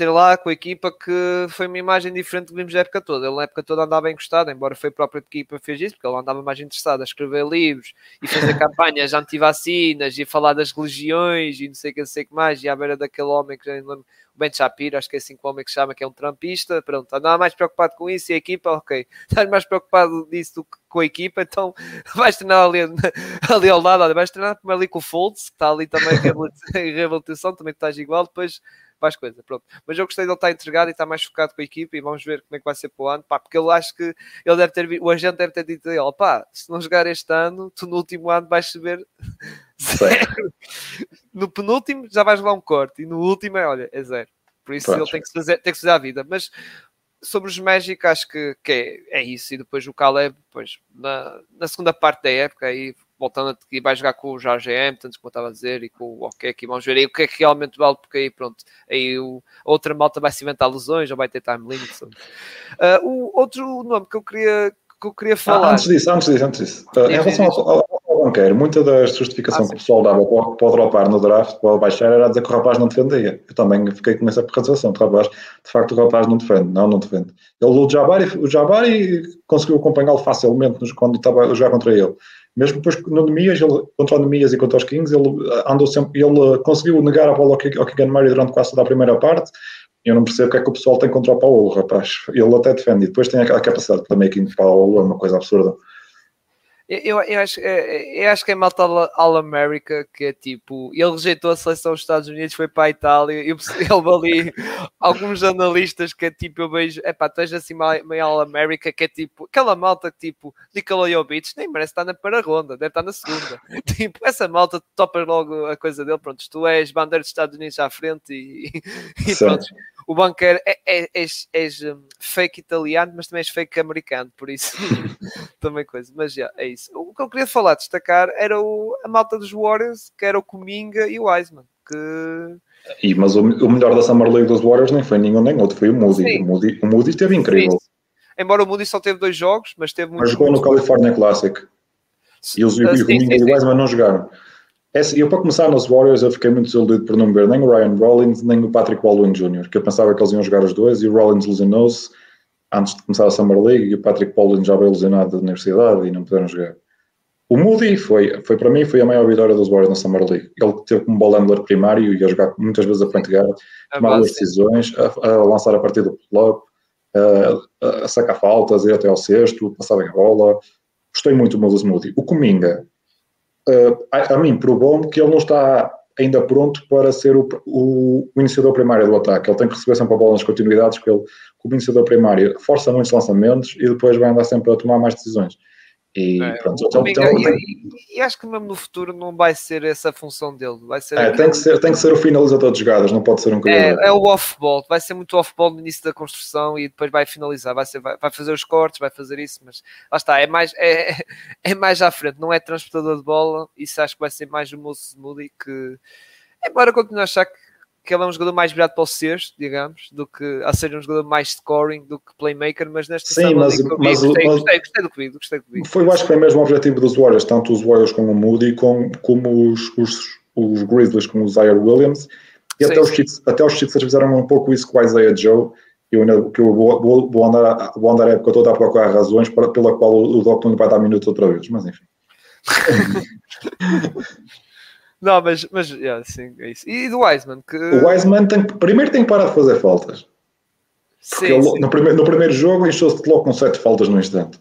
A: ter lá com a equipa que foi uma imagem diferente que vimos a época toda. Ele na época toda andava encostado, embora foi a própria equipa que fez isso, porque ele andava mais interessado a escrever livros e fazer campanhas anti-vacinas e falar das religiões e não sei o que, não sei o que mais, e à beira daquele homem que já não lembro, o Ben Shapiro, acho que é assim que o homem que chama, que é um trampista, pronto, andava mais preocupado com isso e a equipa, ok, estás mais preocupado disso do que com a equipa, então vais treinar ali, ali ao lado, olha, vais treinar primeiro ali com o Folds, que está ali também em reabilitação, também estás igual, depois faz coisa, pronto. Mas eu gostei dele estar entregado e estar mais focado com a equipa e vamos ver como é que vai ser para o ano, pá, porque ele acho que ele deve ter, o agente deve ter dito a ele, pá, se não jogar este ano, tu no último ano vais saber zero. No penúltimo já vais levar um corte e no último é, olha, é zero. Por isso ele tem que, fazer, tem que fazer a vida. Mas sobre os Magic, acho que, que é, é, isso. E depois o Caleb, depois, na, na segunda parte da época, aí voltando a vai jogar com o Jorge Hamptons, como eu estava a dizer, e com o OK, e vamos ver aí o que é que realmente vale, porque aí pronto, aí o, a outra malta vai se inventar lesões ou vai ter time limit. Uh, o outro nome que eu queria, que eu queria falar. Ah,
B: antes disso, antes disso, antes disso. Uh, em relação ao, ao, banqueiro, muita da justificação ah, que o pessoal dava para, para o dropar no draft, para baixar, era dizer que o rapaz não defendia. Eu também fiquei com essa razão. De, rapaz, de facto, o rapaz não defende. Não, não defende. Ele, o Jabari, o Jabari conseguiu acompanhá-lo facilmente quando estava a jogar contra ele mesmo depois no Nemias, ele, contra o Nemias e contra os Kings, ele andou sempre, ele conseguiu negar a bola ao Keegan Murray durante quase toda a primeira parte. Eu não percebo o que é que o pessoal tem contra o Paulo, rapaz. Ele até defende. E depois tem a, capacidade de playmaking de Paulo, é uma coisa absurda.
A: Eu, eu, acho, eu acho que é malta All-America, que é tipo, ele rejeitou a seleção dos Estados Unidos, foi para a Itália, e ele ali alguns analistas que é tipo, eu vejo, é pá, tu és assim meio All-America, que é tipo, aquela malta que tipo, Nikola Jovic, nem merece estar na para ronda, deve estar na segunda. tipo, essa malta topa logo a coisa dele, pronto, tu és bandeira dos Estados Unidos à frente e, e pronto o banqueiro é, é, és, és um, fake italiano, mas também és fake americano, por isso também coisa. Mas já, é isso. O que eu queria falar, destacar, era o, a malta dos Warriors, que era o Cominga e o Wiseman, que...
B: E, mas o, o, melhor da Summer League dos Warriors nem foi nenhum nem outro, foi o Moody. O Moody, o Moody esteve incrível. Sim.
A: Embora o Moody só teve dois jogos, mas teve muito.
B: Mas jogou no California Classic. E os, sim, o Cominga e o Wiseman não jogaram. É, eu, para começar nos Warriors, eu fiquei muito desiludido por não ver nem o Ryan Rollins, nem o Patrick Baldwin Jr., que eu pensava que eles iam jogar os dois, e o Rollins lesionou-se antes de começar a Summer League, e o Patrick Baldwin já veio lesionado da universidade e não puderam jogar. O Moody foi, foi para mim, foi a maior vitória dos Warriors na Summer League. Ele teve como ball handler primário e a jogar muitas vezes a point guard, é tomar as decisões, a, a, lançar a partir do pull-up, a, a, sacar faltas, ir até ao sexto, passar bem a bola. Gostei muito do Moody. O Cominga, uh, a, a, mim provou-me que ele não está ainda pronto para ser o, o, o, iniciador primário do ataque. Ele tem que receber sempre a bola nas continuidades, porque ele, como iniciador primário, força muitos lançamentos e depois vai andar sempre a tomar mais decisões. E é,
A: pronto, então, então, e, e, acho que mesmo no futuro não vai ser essa a função dele. Vai ser
B: é, tem, que ser, tem que ser o finalizador de jogadas, não pode ser um
A: criador. É, é o off-ball, vai ser muito off-ball no início da construção e depois vai finalizar, vai, ser, vai, vai, fazer os cortes, vai fazer isso, mas lá está, é mais, é, é mais à frente, não é transportador de bola. Isso acho que vai ser mais o Moses Moody que, embora continue a achar que que ele é um jogador mais virado para o sexto, digamos, do que a ser um jogador mais scoring do que playmaker, mas nesta
B: Sim, mas,
A: ali,
B: mas,
A: gostei, mas, gostei, gostei, do que vi, gostei do que vi.
B: Foi, eu acho que foi mesmo o objetivo dos Warriors, tanto os Warriors como o Moody, com, como os, os, os Grizzlies com o Zaire Williams, e sim, até, os Chiefs, até os Chiefs fizeram um pouco isso com o Isaiah Joe, eu, que eu vou, vou, vou, andar, vou andar a época toda a procurar razões para, pela qual o, o Doc não vai dar minutos outra vez, mas enfim.
A: Não, mas, mas yeah, sim, é isso. E do Wiseman? Que...
B: O Wiseman tem, primeiro tem que parar de fazer faltas. Porque sim, ele, sim. No, primeiro, no primeiro jogo encheu-se logo com sete faltas no instante.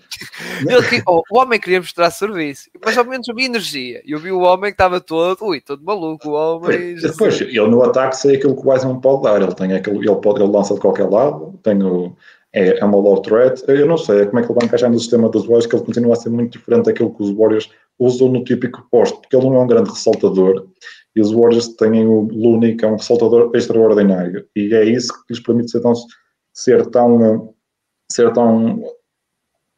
A: Ele, oh, o homem queria mostrar serviço, mas ao menos havia energia. Eu vi o homem que estava todo, ui, todo maluco. O homem.
B: Depois, ele no ataque sei aquilo que o Wiseman pode dar. Ele tem aquilo, ele, pode, ele lança de qualquer lado, tem o, é, é uma low threat. Eu não sei como é que ele vai encaixar no sistema dos Warriors, que ele continua a ser muito diferente daquilo que os Warriors usam no típico posto, porque ele não é um grande ressaltador. E os Warriors têm o Looney, que é um ressaltador extraordinário. E é isso que lhes permite ser tão, ser tão, ser tão,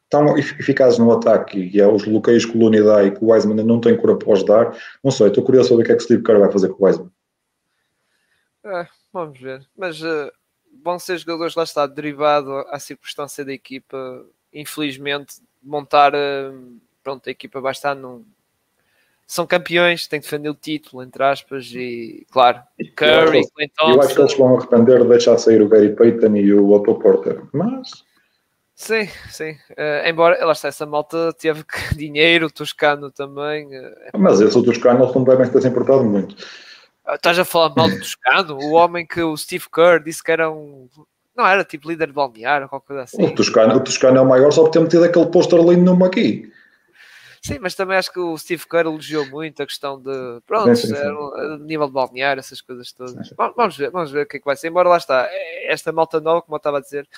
B: tão eficazes no ataque. E é os bloqueios que o Looney dá e que o Wiseman não tem cura para os dar. Não sei, estou curioso sobre o que é que o Steve Kerr vai fazer com o Wiseman.
A: É, vamos ver. Mas uh, vão ser jogadores, lá está, derivado à circunstância da equipa. Infelizmente, montar. Uh, pronto, a equipa vai estar num. são campeões, têm que defender o título, entre aspas, e claro, Curry,
B: Clay Eu acho que eles vão arrepender de deixar sair o Gary Payton e o Otto Porter, mas...
A: Sim, sim. Uh, embora, lá está, essa malta teve que, dinheiro, o Toscano também. Uh,
B: mas esse o Toscano eles não devem ter se importado muito.
A: Estás a falar mal do Toscano? o homem que o Steve Kerr disse que era um... Não, era tipo líder de balneário, qualquer coisa assim.
B: O Toscano, o Toscano é o maior só por ter metido aquele pôster lindo aqui.
A: Sim, mas também acho que o Steve Kerr elogiou muito a questão de pronto, sim, sim. nível de balneário, essas coisas todas. Vamos ver, vamos ver o que é que vai ser. Embora lá está, esta malta nova, como eu estava a dizer,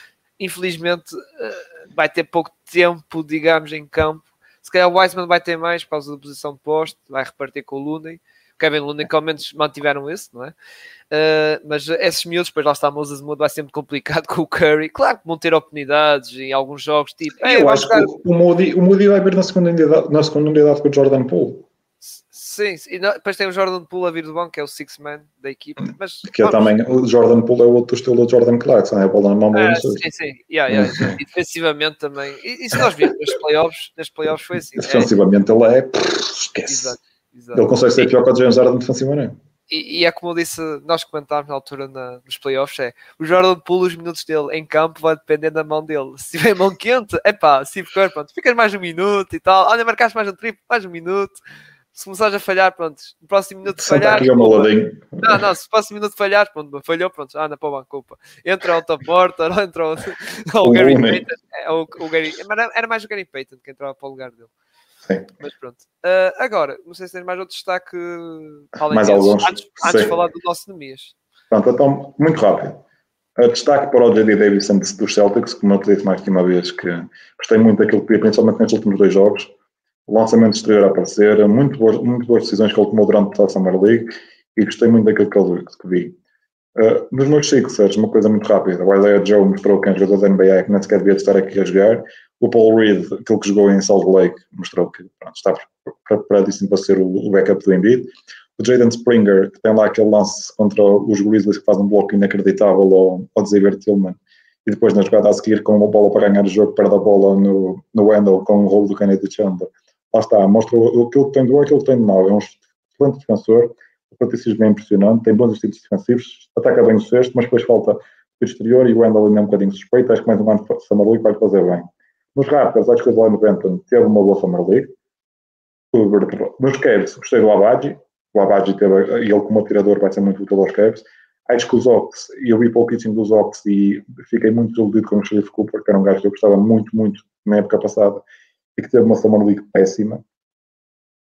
A: infelizmente eh, vai ter pouco tempo, digamos, em campo. Se calhar o Wiseman vai ter mais por causa da posição de poste, vai repartir com o Looney. Kevin Looney, que ao menos mantiveram isso, não é? Uh, mas esses miúdos, depois lá está a Moses Mood, vai ser muito complicado com o Curry. Claro que vão ter oportunidades em alguns jogos, tipo.
B: Eu acho jogar... que o Moody, o Moody vai vir na segunda unidade, na segunda unidade com o Jordan Poole.
A: Sim, e depois tem o Jordan Poole a vir do banco, que é o six man da equipe. Mas,
B: que é também, o Jordan Poole é o outro estilo do Jordan Clarkson, é a bola na mão ah,
A: Sim, sim, yeah, yeah. e defensivamente também. E, e se nós vimos nos playoffs, nos playoffs foi assim.
B: Defensivamente é... ele é, esquece. Exato. Exato. Ele consegue ser pior que o James Harden defensivamente.
A: E, e é como eu disse, nós comentámos na altura na, nos playoffs, é o Jordan Poole, os minutos dele em campo vai depender da mão dele. Se tiver mão quente, é pá, se for, pronto, ficas mais um minuto e tal. Olha, marcaste mais um triplo, mais um minuto. Se começares a falhar, pronto, no próximo minuto de falhar. Aqui
B: não,
A: não, se no próximo minuto falhar, pronto, falhou, pronto, anda para o banco, culpa. Entra o Porter, ou entra o, o, o Gary Payton. É, o, o Gary, era mais o Gary Payton que entrava para o lugar dele.
B: Sim.
A: Mas pronto. Uh, agora, não sei se tens mais outro destaque
B: mais alguns.
A: antes, antes de falar do nosso Nemias.
B: Pronto, então, muito rápido. Uh, destaque para o J.D. Davidson dos Celtics, como eu te disse mais que uma vez, que gostei muito daquilo que vi, principalmente nestes últimos dois jogos. O lançamento exterior a aparecer, muito boas, muito boas decisões que ele tomou durante a Summer League e gostei muito daquilo que, ele, que vi. Nos meus Sixers, uma coisa muito rápida, o Isaiah Joe mostrou que é um jogador da NBA que nem sequer devia estar aqui a jogar. O Paul Reed, aquele que jogou em Salt Lake, mostrou que pronto, está preparadíssimo para ser o, backup do Embiid. O Jaden Springer, que tem lá aquele lance contra os Grizzlies que faz um bloco inacreditável ao, ao Xavier Tillman. E depois na jogada a seguir com uma bola para ganhar o jogo, perde a bola no, no Wendell com o rolo do Kennedy Chandler. Lá está, mostra aquilo que tem de bom aquilo que tem de mau. É um excelente defensor, o atleticismo é impressionante, tem bons instintos defensivos, ataca bem o sexto, mas depois falta o exterior e o Wendell ainda é um bocadinho suspeito. Acho que mais um ano Summer League vai fazer bem. Nos Raptors, acho que o Delano Benton teve uma boa Summer League. Nos Cavs, gostei do Abadji. O Abadji teve, ele como atirador vai ser muito útil aos Cavs. Acho que os Ox, eu vi para o pitching dos Ox e fiquei muito desiludido com o Sharif Cooper, que era um gajo que eu gostava muito, muito na época passada e que teve uma Summer League péssima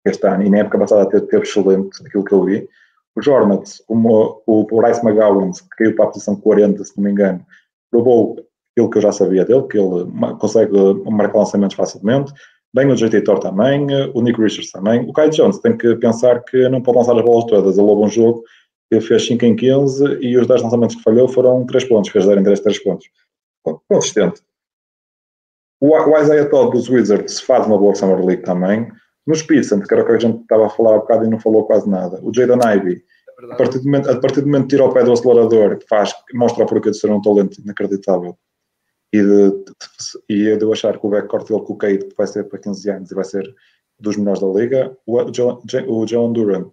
B: este ano, e na época passada teve, teve excelente aquilo que eu vi. Os Hornets, o, o Bryce McGowan, que caiu para a posição 40, se não me engano, provou aquilo que eu já sabia dele, que ele consegue marcar lançamentos facilmente. Bem o JT Thor também, o Nick Richards também. O Kai Jones tem que pensar que não pode lançar as bolas todas. Ele levou um jogo, ele fez 5 em 15 e os 10 lançamentos que falhou foram 3 pontos, fez 0 em 3, 3 pontos. Consistente. O Isaiah Todd dos Wizards faz uma boa Summer League também. Nos Pistons, que era o que a gente estava a falar há bocado e não falou quase nada. O Jaden Ivey, é a, partir do momento, a partir do momento que tira o pé do acelerador, faz, mostra o porquê de ser um talento inacreditável. E de, de, e de eu achar que o backcourt dele com o Cade vai ser para 15 anos e vai ser dos melhores da liga. O, o Jalen Duran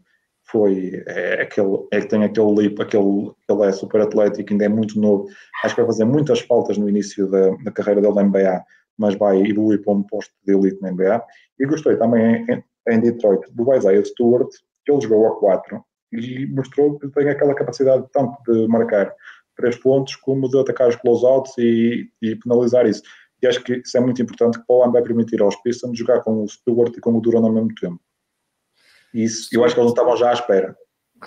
B: foi é, aquele, é que tem aquele leap, aquele, ele é super atlético, ainda é muito novo. Acho que vai fazer muitas faltas no início da, da carreira dele na NBA, mas vai evoluir para um posto de elite na NBA. E gostei também em, em Detroit do Isaiah Stewart, que ele jogou a 4 e mostrou que tem aquela capacidade tanto de marcar três pontos como de atacar os closeouts e, e penalizar isso. E acho que isso é muito importante que Paulo vai permitir aos Pistons jogar com o Stewart e com o Duran ao mesmo tempo. E isso, eu acho que eles não estavam já à espera.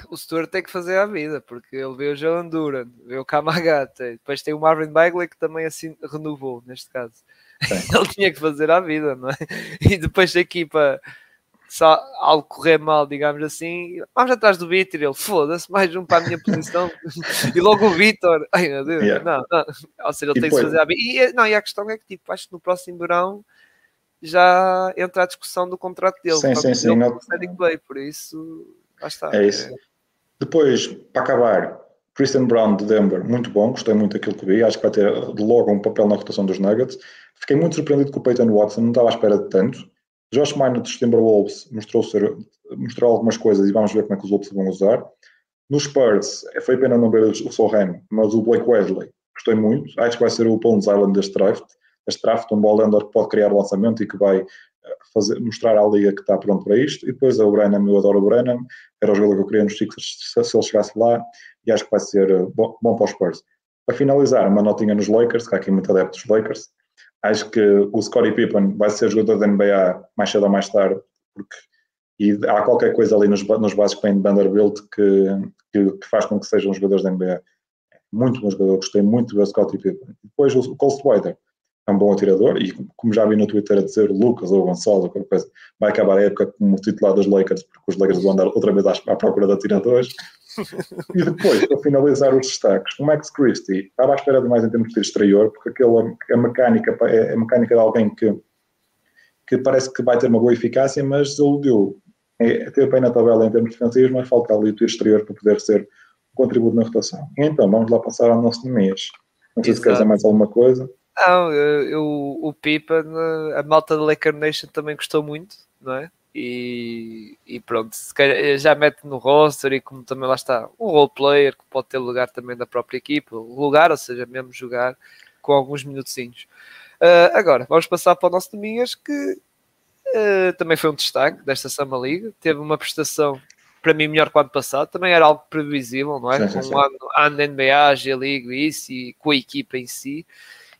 A: O Stewart tem que fazer a vida, porque ele veio o Jalen Duran, veio o Kamagata, depois tem o Marvin Bagley que também assim renovou, neste caso. ele tinha que fazer a vida, não é? E depois da equipa só algo correr mal, digamos assim, vamos atrás do Vitor, ele foda-se, mais um para a minha posição, e logo o Vitor, ai meu Deus, yeah. não, não, ou seja, ele e tem que fazer a vida, e, não, e a questão é que, tipo, acho que no próximo verão já entra a discussão do contrato dele,
B: sim, sim, sim, não...
A: play, por isso, lá está.
B: É isso. É... Depois, para acabar, Christian Brown de Denver, muito bom, gostei muito daquilo que vi, acho que vai ter logo um papel na rotação dos Nuggets. Fiquei muito surpreendido com o Peyton Watson, não estava à espera de tanto. Josh Minor dos Timberwolves mostrou ser mostrar algumas coisas e vamos ver como é que os outros vão usar. Nos Spurs, foi pena não ver o Solheim, mas o Blake Wesley, gostei muito. Acho que vai ser o Bones Island deste draft. Este draft, um ball handler que pode criar o lançamento e que vai eh, fazer, mostrar à liga que está pronto para isto. E depois é o Brennan, eu adoro o Brennan, era o jogador que eu queria nos Sixers se, se ele chegasse lá, e acho que vai ser eh, bom, bom para os Spurs. Para finalizar, uma notinha nos Lakers, que há aqui muito adeptos dos Lakers. Acho que o Scottie Pippen vai ser jogador da NBA mais cedo ou mais tarde, porque e há qualquer coisa ali nos, nos bases que vem de Vanderbilt que, que, que, faz com que sejam jogadores da NBA. Muito bom jogador, gostei muito ver Scottie Pippen. Depois o Cole Swider é um bom atirador e como já vi no Twitter a dizer Lucas ou Gonçalo, qualquer coisa, vai acabar a época como titular dos Lakers porque os Lakers vão andar outra vez à, à procura de atiradores. E depois, para finalizar os destaques, o Max Christie estava à espera de mais em termos de exterior, porque aquela, a mecânica é a mecânica de alguém que, que parece que vai ter uma boa eficácia, mas deu é, teve bem na tabela em termos defensivos, mas falta ali o exterior para poder ser um contributo na rotação. Então, vamos lá passar ao nosso mês. Não sei Exato. se queres dizer mais alguma coisa.
A: Não, eu, eu, o Pipa, a malta da Laker Nation também gostou muito, não é? E, e pronto, já mete no roster e como também lá está, um role player que pode ter lugar também da própria equipa, lugar, ou seja, mesmo jogar com alguns minutinhos. Uh, agora, vamos passar para o nosso Domingas que uh, também foi um destaque desta Summer League, teve uma prestação para mim melhor que o ano passado, também era algo previsível, não é? Sim, sim, sim. Um ano, ano NBA, G-League e isso, e com a equipa em si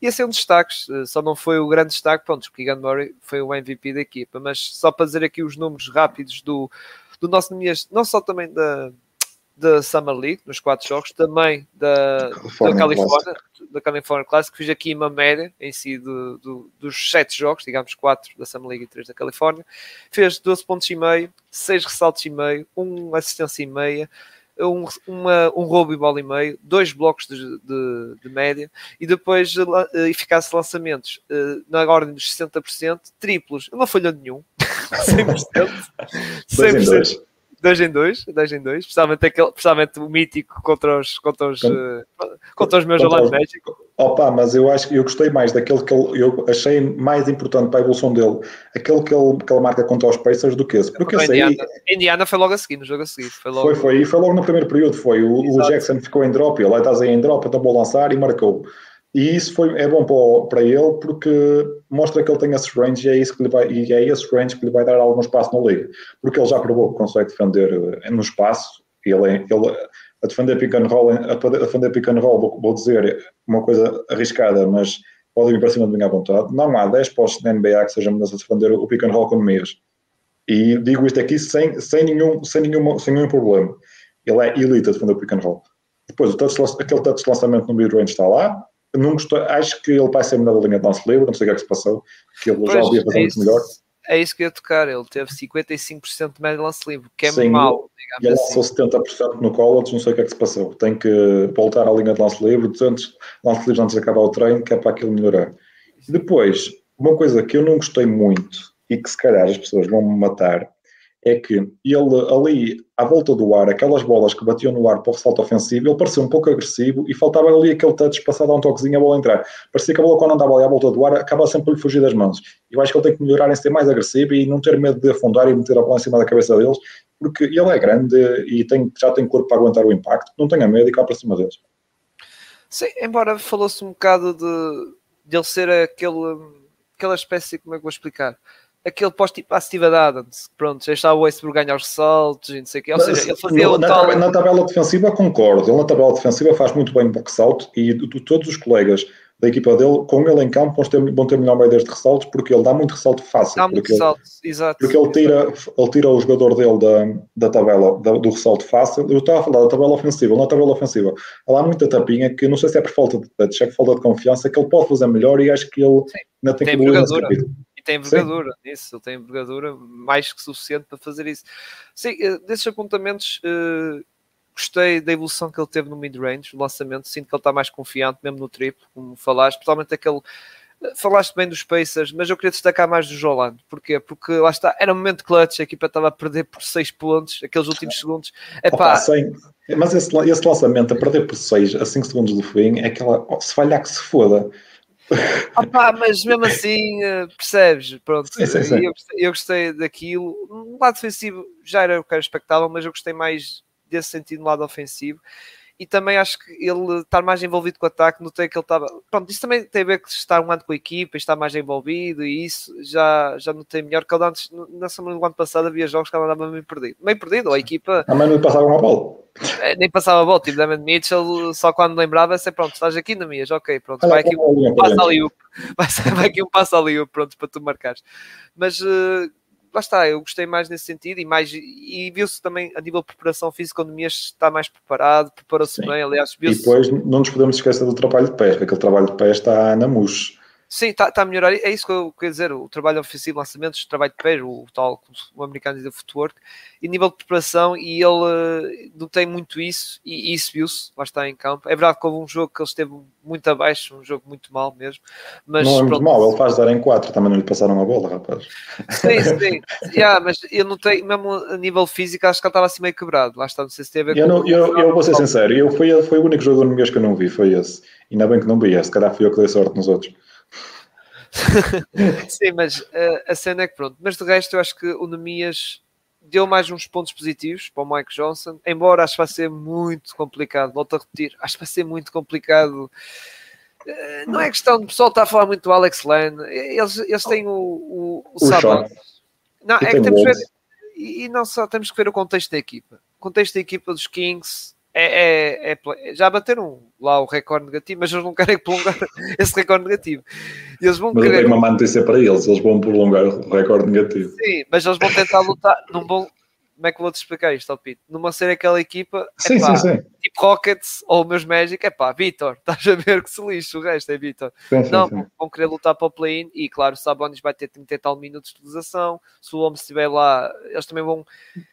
A: ia ser um destaque, eh, só não foi o grande destaque, pronto, porque Keegan Murray foi o MVP da equipa, mas só para dizer aqui os números rápidos do, do nosso não só também da, da Summer League, nos quatro jogos, também da, da Califórnia, da California Classic, fiz aqui uma média em si do, do, dos sete jogos, digamos quatro da Summer League e três da Califórnia, fez 12 pontos e meio, 6 ressaltos e meio, 1 assistência e meia, um, uma, um roubo e bola e meio, dois blocos de, de, de média e depois uh, eficácia de lançamentos uh, na ordem dos 60%, triplos, não falhou nenhum, 100%, 100%. 2 em 2, 2 em 2, especialmente, aquele, especialmente o mítico contra os, contra os, uh, contra os meus Orlando Magic.
B: Opa, mas eu acho que eu gostei mais daquele que ele, eu achei mais importante para a evolução dele, aquele que ele, que ele marca contra os Pacers do que esse. Porque esse
A: Indiana. Aí, Indiana foi logo a seguir, no jogo a seguir. Foi, logo...
B: foi, foi, e foi logo no primeiro período, foi. O, o Jackson ficou em drop, ele estás aí em drop, então vou lançar e marcou. E isso foi, é bom para, para ele porque mostra que ele tem esse range e é, isso que lhe vai, e é esse range que lhe vai dar algum espaço na liga. Porque ele já provou que consegue defender eh, no espaço. Ele, é, ele a defender pick and roll, a defender pick and roll, vou, vou dizer uma coisa arriscada, mas pode vir para cima de mim à vontade. Não há 10 postos na NBA que sejam a defender o pick and roll com meias. E digo isto aqui sem, sem, nenhum, sem, nenhum, sem nenhum problema. Ele é elite a defender o pick and roll. Depois, touch, aquele touch de lançamento no mid-range está lá não gostou, acho que ele vai ser melhor da linha de lance livre, não sei o que é que se passou, que ele pois, já havia fazer é muito melhor.
A: É isso que eu ia tocar, ele teve 55% de média de lance livre, que é Sim, mau.
B: E ele assim. lançou 70% no college, não sei o que é que se passou. Tem que voltar à linha de lance livre, 200 lance livres antes de acabar o treino, que é para aquilo melhorar. Depois, uma coisa que eu não gostei muito e que se calhar as pessoas vão me matar é que ele ali à volta do ar, aquelas bolas que batiam no ar para o ressalto ofensivo, ele parecia um pouco agressivo e faltava ali aquele touch passado a um toquezinho a bola entrar. Parecia que a bola quando andava ali à volta do ar acaba sempre por lhe fugir das mãos. Eu acho que ele tem que melhorar em ser mais agressivo e não ter medo de afundar e meter a bola em cima da cabeça deles, porque ele é grande e tem, já tem corpo para aguentar o impacto, não tenha medo e cá para cima deles.
A: Sim, embora falou-se um bocado de, de ele ser aquele, aquela espécie, como é que vou explicar? Aquele pós tipo Steve Adams, pronto, já está o Westbrook ganhar os saltos e não sei o quê. Ou seja, ele fazia
B: na,
A: tal...
B: na tabela defensiva concordo, ele na tabela defensiva faz muito bem box out e de, todos os colegas da equipa dele, com ele em campo, vão ter, vão ter melhor meio desde ressaltos porque ele dá muito ressalto fácil.
A: Dá muito ressalto, exato.
B: Porque ele tira, ele tira o jogador dele da, da tabela, da, do ressalto fácil. Eu estava a falar da tabela ofensiva, na tabela ofensiva, há muita tapinha que não sei se é por falta de touch, é por falta de confiança, que ele pode fazer melhor e acho que ele Sim. ainda tem, tem que evoluir
A: tem envergadura Sim. nisso, ele tem envergadura mais que suficiente para fazer isso. Sim, eh, desses apontamentos, uh, gostei da evolução que ele teve no mid-range, no lançamento, sinto que ele está mais confiante, mesmo no triplo, como falaste, especialmente aquele. Eh, falaste bem dos Pacers, mas eu queria destacar mais do Jolando. Porquê? Porque lá está, era um momento clutch, a equipa estava a perder por 6 pontos, aqueles últimos segundos.
B: Epá, Opa, mas esse, esse lançamento a perder por 6 a 5 segundos do fim é aquela. Se falhar que se foda
A: Opa, mas mesmo assim, eh, percebes? Pronto, sim, sim, sim. Eu, gostei, eu, gostei, daquilo. No lado defensivo já era o que era expectável, mas eu gostei mais desse sentido no lado ofensivo e também acho que ele estar mais envolvido com o ataque, notei que ele estava. Pronto, isso também tem a ver com estar um ano com a equipa, estar mais envolvido e isso já, já notei melhor que ele antes, na semana do ano passado havia jogos que ele andava meio perdido. Meio perdido, ou a equipa.
B: Também não passava uma bola.
A: É, nem passava a bola, tipo Damon Mitchell, só quando lembrava, é pronto, estás aqui na minhas, ok, pronto, vai aqui um passo ali, vai, vai aqui um passo ali, pronto, para tu marcares. Mas. Uh, lá está, eu gostei mais nesse sentido e mais e viu-se também a nível de preparação física o Mias está mais preparado, preparou-se bem, aliás.
B: E depois não nos podemos esquecer do trabalho de pé, aquele trabalho de pé está na mousse.
A: Sim, está tá a melhorar. É isso que eu quero dizer. O trabalho ofensivo, lançamentos, o trabalho de pé, o tal, o americano diz, footwork, e nível de preparação, e ele uh, não tem muito isso, e, isso viu-se, lá está em campo. É verdade que houve um jogo que ele esteve muito abaixo, um jogo muito mal mesmo. Mas,
B: não é muito mal, ele faz dar em 4, também não lhe passaram a bola, rapaz.
A: Sim, sim. yeah, mas eu não tenho, mesmo a nível físico, acho que ele estava assim meio quebrado. Lá está, não sei se teve a ver
B: eu, com eu, eu, vou ser sincero, eu, foi, foi o único jogo no mês que eu não vi, foi esse. Ainda bem que não vi esse, se calhar fui eu que dei sorte nos outros.
A: Sim, mas uh, a cena é que pronto. Mas de resto, eu acho que o Nemias deu mais uns pontos positivos para o Mike Johnson, embora acho que vai ser muito complicado. Volto a repetir, acho que vai ser muito complicado. Uh, não é questão de pessoal estar a falar muito do Alex Lane, eles, eles têm o, o, o, o Saban. Não, é que temos que ver, e não só temos que ver o contexto da equipa. O contexto da equipa dos Kings é, é, é, já bateram lá o recorde negativo, mas eles não querem prolongar esse recorde negativo. Eles vão
B: mas querer. uma manter para eles, eles vão prolongar o recorde negativo.
A: Sim, mas eles vão tentar lutar. Não vão. Como é que vou te explicar isto, Alpito? Numa ser aquela equipa,
B: sim, sim, sim.
A: tipo Rockets ou meus Magic, é pá, Vitor, estás a ver que se lixa, o resto é Vitor. Não, sim. vão querer lutar para o play-in e, claro, o Sabonis vai ter 30 e tal minutos de utilização. Se o homem estiver lá, eles também vão.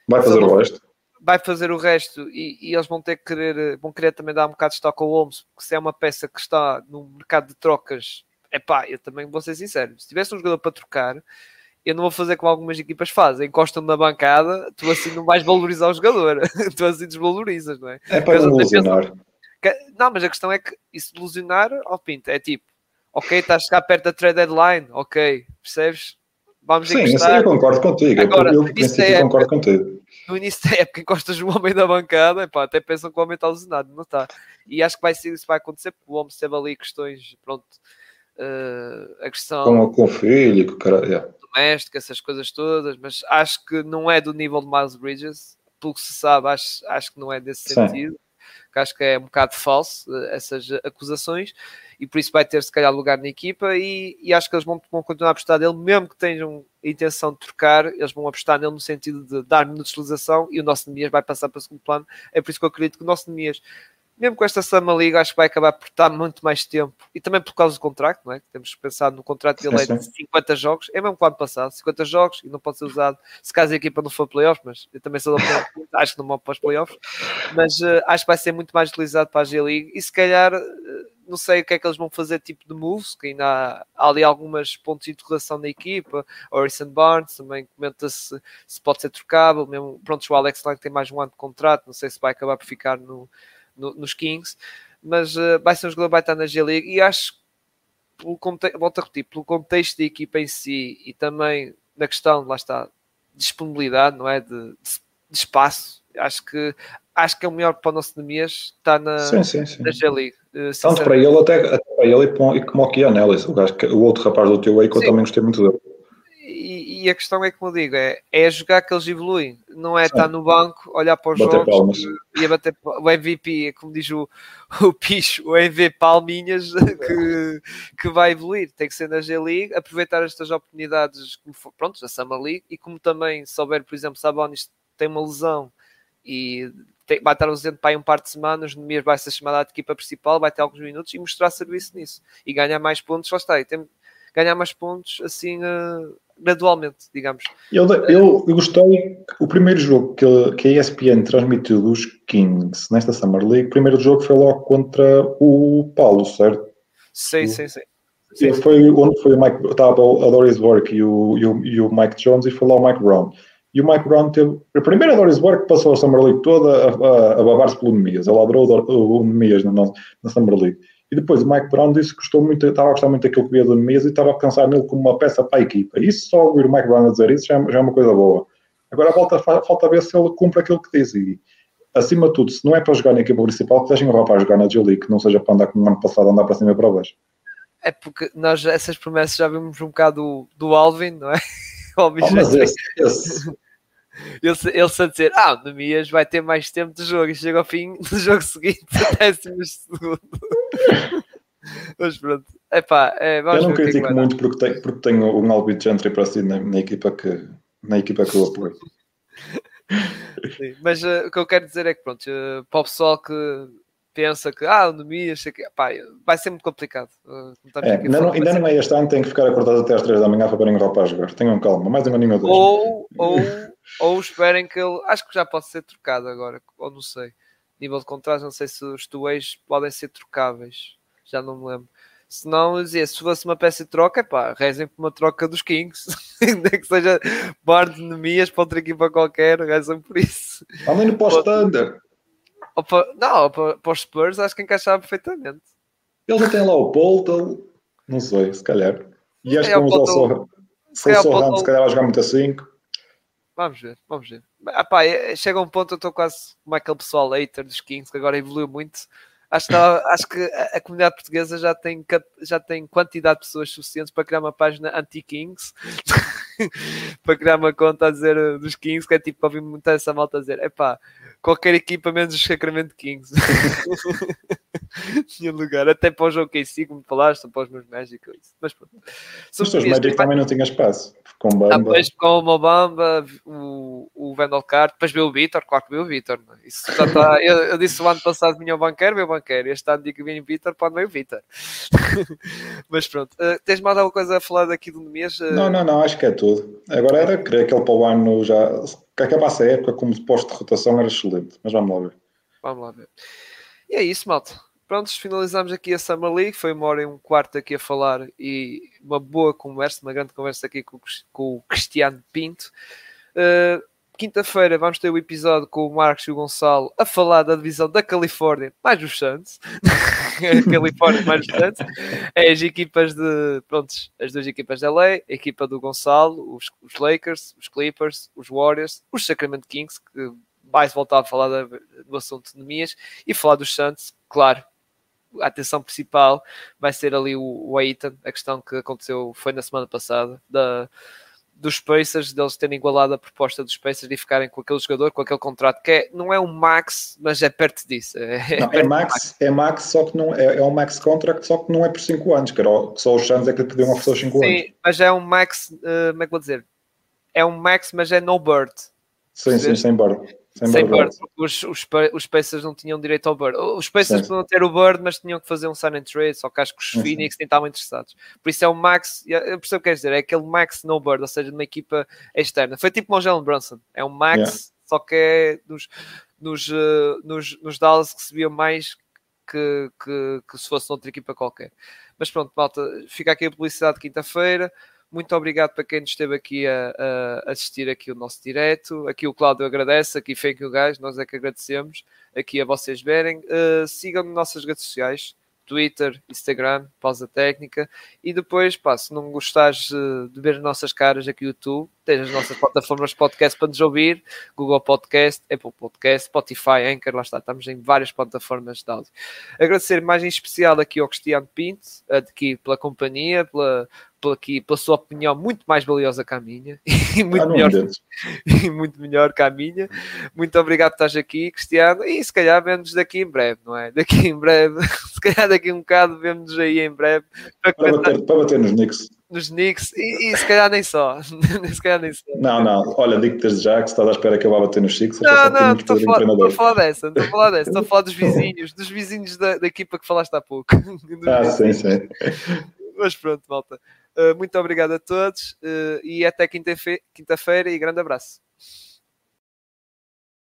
B: Vai fazer o resto
A: vai fazer o resto e, e, eles vão ter que querer, vão querer também dar um bocado de estoque ao Holmes, porque se é uma peça que está no mercado de trocas, é pá, eu também vou ser sincero, se tivesse um jogador para trocar, eu não vou fazer como algumas equipas fazem, encostam na bancada, tu assim não vais valorizar o jogador, tu assim desvalorizas, não é?
B: É para ilusionar.
A: Não, mas a questão é que isso ilusionar, ao pinto, é tipo, ok, estás a chegar perto da trade deadline, ok, percebes?
B: Vamos Sim, encostar. eu concordo contigo, Agora, eu, eu é concordo contigo
A: no início da época encostas o homem da bancada, epá, até pensam que o homem está lesionado, não está. E acho que vai ser isso vai acontecer, porque o homem teve ali questões, pronto, uh, a questão
B: com, com o filho, com o cara, yeah.
A: doméstico, essas coisas todas, mas acho que não é do nível de Miles Bridges, pelo que se sabe, acho, acho que não é desse Sim. sentido que acho que é um bocado falso eh, essas acusações e por isso vai ter se calhar lugar na equipa e, e acho que eles vão, vão, continuar a apostar nele, mesmo que tenham a intenção de trocar, eles vão apostar nele no sentido de dar minutos de utilização e o nosso Nemias vai passar para o segundo plano. É por isso que eu acredito que o nosso Nemias mesmo com esta Sama Liga, acho que vai acabar por estar muito mais tempo e também por causa do contrato, não é? Temos pensar no contrato dele de 50 jogos, é mesmo que o ano passado, 50 jogos e não pode ser usado se caso a equipa não for playoffs, mas eu também sou da acho que não vou para os playoffs, mas uh, acho que vai ser muito mais utilizado para a G-League e se calhar. Uh, não sei o que é que eles vão fazer tipo de moves, que ainda há, há ali algumas pontos de interrogação na equipa. Orison Barnes também comenta-se se pode ser trocável, mesmo pronto, o Alex Lang tem mais um ano de contrato, não sei se vai acabar por ficar no, no, nos Kings, mas uh, vai ser um jogador que vai estar na G-League e acho pelo volto a repetir, pelo contexto da equipa em si e também na questão, lá está, disponibilidade, não é? De, de, de espaço, acho que acho que é o melhor para o nosso Nemias está na, sim, sim, sim. na G-League.
B: Tanto para ele, até, até para ele e, como o Kianelis, o, o outro rapaz do teu que eu também gostei muito dele
A: e, a questão é, como eu digo, é, é jogar que eles evoluem, não é Sim. estar no banco, olhar para os bater jogos palmas. e a bater o MVP, como diz o, o Picho, o MVP Palminhas que, que vai evoluir. Tem que ser na G-League, aproveitar estas oportunidades, como pronto, na Summer League, e como também souber, por exemplo, Sabonis tem uma lesão e tem, vai estar ausente para aí um par de semanas, no mês vai ser chamada de equipa principal, vai ter alguns minutos e mostrar serviço nisso e ganhar mais pontos, lá está, e tem, ganhar mais pontos assim uh, gradualmente, digamos.
B: Eu, eu, eu, gostei, o primeiro jogo que, que a ESPN transmitiu dos Kings nesta Summer League, o primeiro jogo foi logo contra o Paulo, certo?
A: Sim, sim, sim.
B: sim. Foi onde foi o Mike, estava a Doris Burke e o, e, o, e o Mike Jones e foi lá o Mike Brown. E o Mike Brown teve. A primeira Doris Burke passou a Summer League toda a, a, a babar-se pelo Nemias. Ele adorou o Nemias na, na Summer League. E depois o Mike Brown disse que gostou muito, estava a gostar muito daquilo que via do Nemias e estava a pensar nele como uma peça para a equipa. Isso só ouvir o Mike Brown a dizer isso já, é, já é uma coisa boa. Agora volta, falta ver se ele cumpre aquilo que diz. E, acima de tudo, se não é para jogar na equipa principal, que deixem o rapaz jogar na G-League, que não seja para andar como no ano passado, andar para cima e para baixo.
A: É porque nós essas promessas já vimos um bocado do, do Alvin, não é? Oh,
B: mas esse, esse,
A: ele, ele a dizer, ah, o Nemias vai ter mais tempo de jogo e chega ao fim do jogo seguinte, décimos segundo. Mas pronto, Epá, é,
B: eu não é critico muito porque, tenho, porque tenho um Albit Gentry para si na, na, equipa que, na equipa que eu apoio.
A: Sim, mas uh, o que eu quero dizer é que pronto, uh, para o pessoal que pensa que ah, o Nemias, pá, vai ser muito complicado. Uh,
B: é, ainda, não, ainda não é este ano, tem que ficar acordado até às 3 da manhã para verem roupa a jogar. Tenham calma, mais um aninho ou dois.
A: Ou, ou ou esperem que ele. Acho que já pode ser trocado agora, ou não sei. Nível de contrato, não sei se os tuês podem ser trocáveis. Já não me lembro. Se não, dizia, se fosse uma peça de troca, pá, rezem por uma troca dos Kings. Ainda que seja bar de Nemias para outra equipa qualquer, rezem por isso.
B: Também no pós-Thunder.
A: Não, para, para os Spurs acho que encaixava perfeitamente.
B: Eles têm lá o Polton, não sei, se calhar. E acho é, que vamos ao só. Se calhar vai jogar muito a 5.
A: Vamos ver, vamos ver. Ah, pá, é, chega um ponto, eu estou quase como aquele pessoal hater dos Kings, que agora evoluiu muito. Acho que, acho que a, a, comunidade portuguesa já tem, já tem quantidade de pessoas suficientes para criar uma página anti-Kings, para criar uma conta a dizer uh, dos Kings, que é tipo para ouvir muita essa malta a dizer: é pá, qualquer equipa menos os Sacramento Kings. Tinha lugar, até para o jogo KC, como falaste, para os meus Magic. Mas pronto.
B: Os teus Magic também não tinha espaço. Com Bamba.
A: Depois com o Mobamba, o, o Vandal depois veio o Vitor, claro que veio o Vitor. É? Isso já está. eu, eu, disse o ano passado vinha o banqueiro, veio o banqueiro. Este ano digo que vinha o Vitor, pode vir o Vitor. Mas pronto. Uh, tens mais alguma coisa a falar daqui do mês? Uh...
B: Não, não, não, acho que é tudo. Agora era querer que ele para o ano já. Que acabasse a época como posto de rotação era excelente. Mas vamos lá ver.
A: Vamos lá ver. E é isso, malta. Prontos, finalizamos aqui a Summer League. Foi uma hora e um quarto aqui a falar e uma boa conversa, uma grande conversa aqui com, o Cristiano Pinto. Uh, Quinta-feira vamos ter o episódio com o Marcos e o Gonçalo a falar da divisão da Califórnia, mais os Santos. Califórnia mais os Santos. É as equipas de. Prontos, as duas equipas da LA, a equipa do Gonçalo, os, os Lakers, os Clippers, os Warriors, os Sacramento Kings, que mais voltar a falar da, do assunto de Nemias e falar dos Santos, claro. A atenção principal vai ser ali o, o Aiton, a questão que aconteceu foi na semana passada, da, dos Pacers, deles terem igualado a proposta dos Pacers e ficarem com aquele jogador, com aquele contrato que é, não é um max, mas é perto disso.
B: É, não, é, max, max, é max, só que não é, é um max contract, só que não é por 5 anos, que, era, que só os Suns é que podiam oferecer os 5 anos.
A: Sim, mas é um max, uh, como é que vou dizer? É um max, mas é no bird.
B: Sim, sim, sem bird.
A: Sem, sem Bird, os, os, os Pacers não tinham direito ao Bird. Os Pacers podiam ter o Bird, mas tinham que fazer um sign and trade, só que acho que os sim, Phoenix nem estavam interessados. Por isso é um max, eu percebo o que quer dizer, é aquele max no Bird, ou seja, numa equipa externa. Foi tipo o Jalen Brunson, é um max, yeah. só que é nos, nos, uh, nos, nos Dallas recebia mais que, que, que se fosse noutra equipa qualquer. Mas pronto, malta, fica aqui a publicidade de quinta-feira. Muito obrigado para quem esteve aqui a, a assistir aqui o nosso direto. Aqui o Cláudio agradece, aqui Fake o Guys, nós é que agradecemos aqui a vocês verem. Uh, Sigam-nos nas nossas redes sociais, Twitter, Instagram, Pausa Técnica. E depois, pá, se não gostares de ver as nossas caras aqui no YouTube, tens as nossas plataformas podcast para nos ouvir, Google Podcast, Apple Podcast, Spotify, Anchor, lá está, estamos em várias plataformas de áudio. Agradecer mais em especial aqui ao Cristiano Pinto, aqui pela companhia, pela, pela, aqui, pela sua opinião muito mais valiosa que a minha e muito, ah, melhor, e muito melhor que a minha. Muito obrigado por estás aqui, Cristiano, e se calhar vemos daqui em breve, não é? Daqui em breve, se calhar daqui um bocado vemos aí em breve
B: para, para, bater, para bater nos Knicks
A: nos Knicks e, e, se calhar nem só. se calhar nem só.
B: Não, não, olha, digo-te desde já que se estás à espera que eu vá bater nos Sixers.
A: Não, não, estou a, falar, estou a falar dessa, estou a falar dessa, estou a falar dos vizinhos, dos vizinhos da, da equipa que falaste há pouco.
B: ah, sim, sim.
A: Mas pronto, malta. Uh, muito obrigado a todos uh, e até quinta-feira quinta e grande abraço.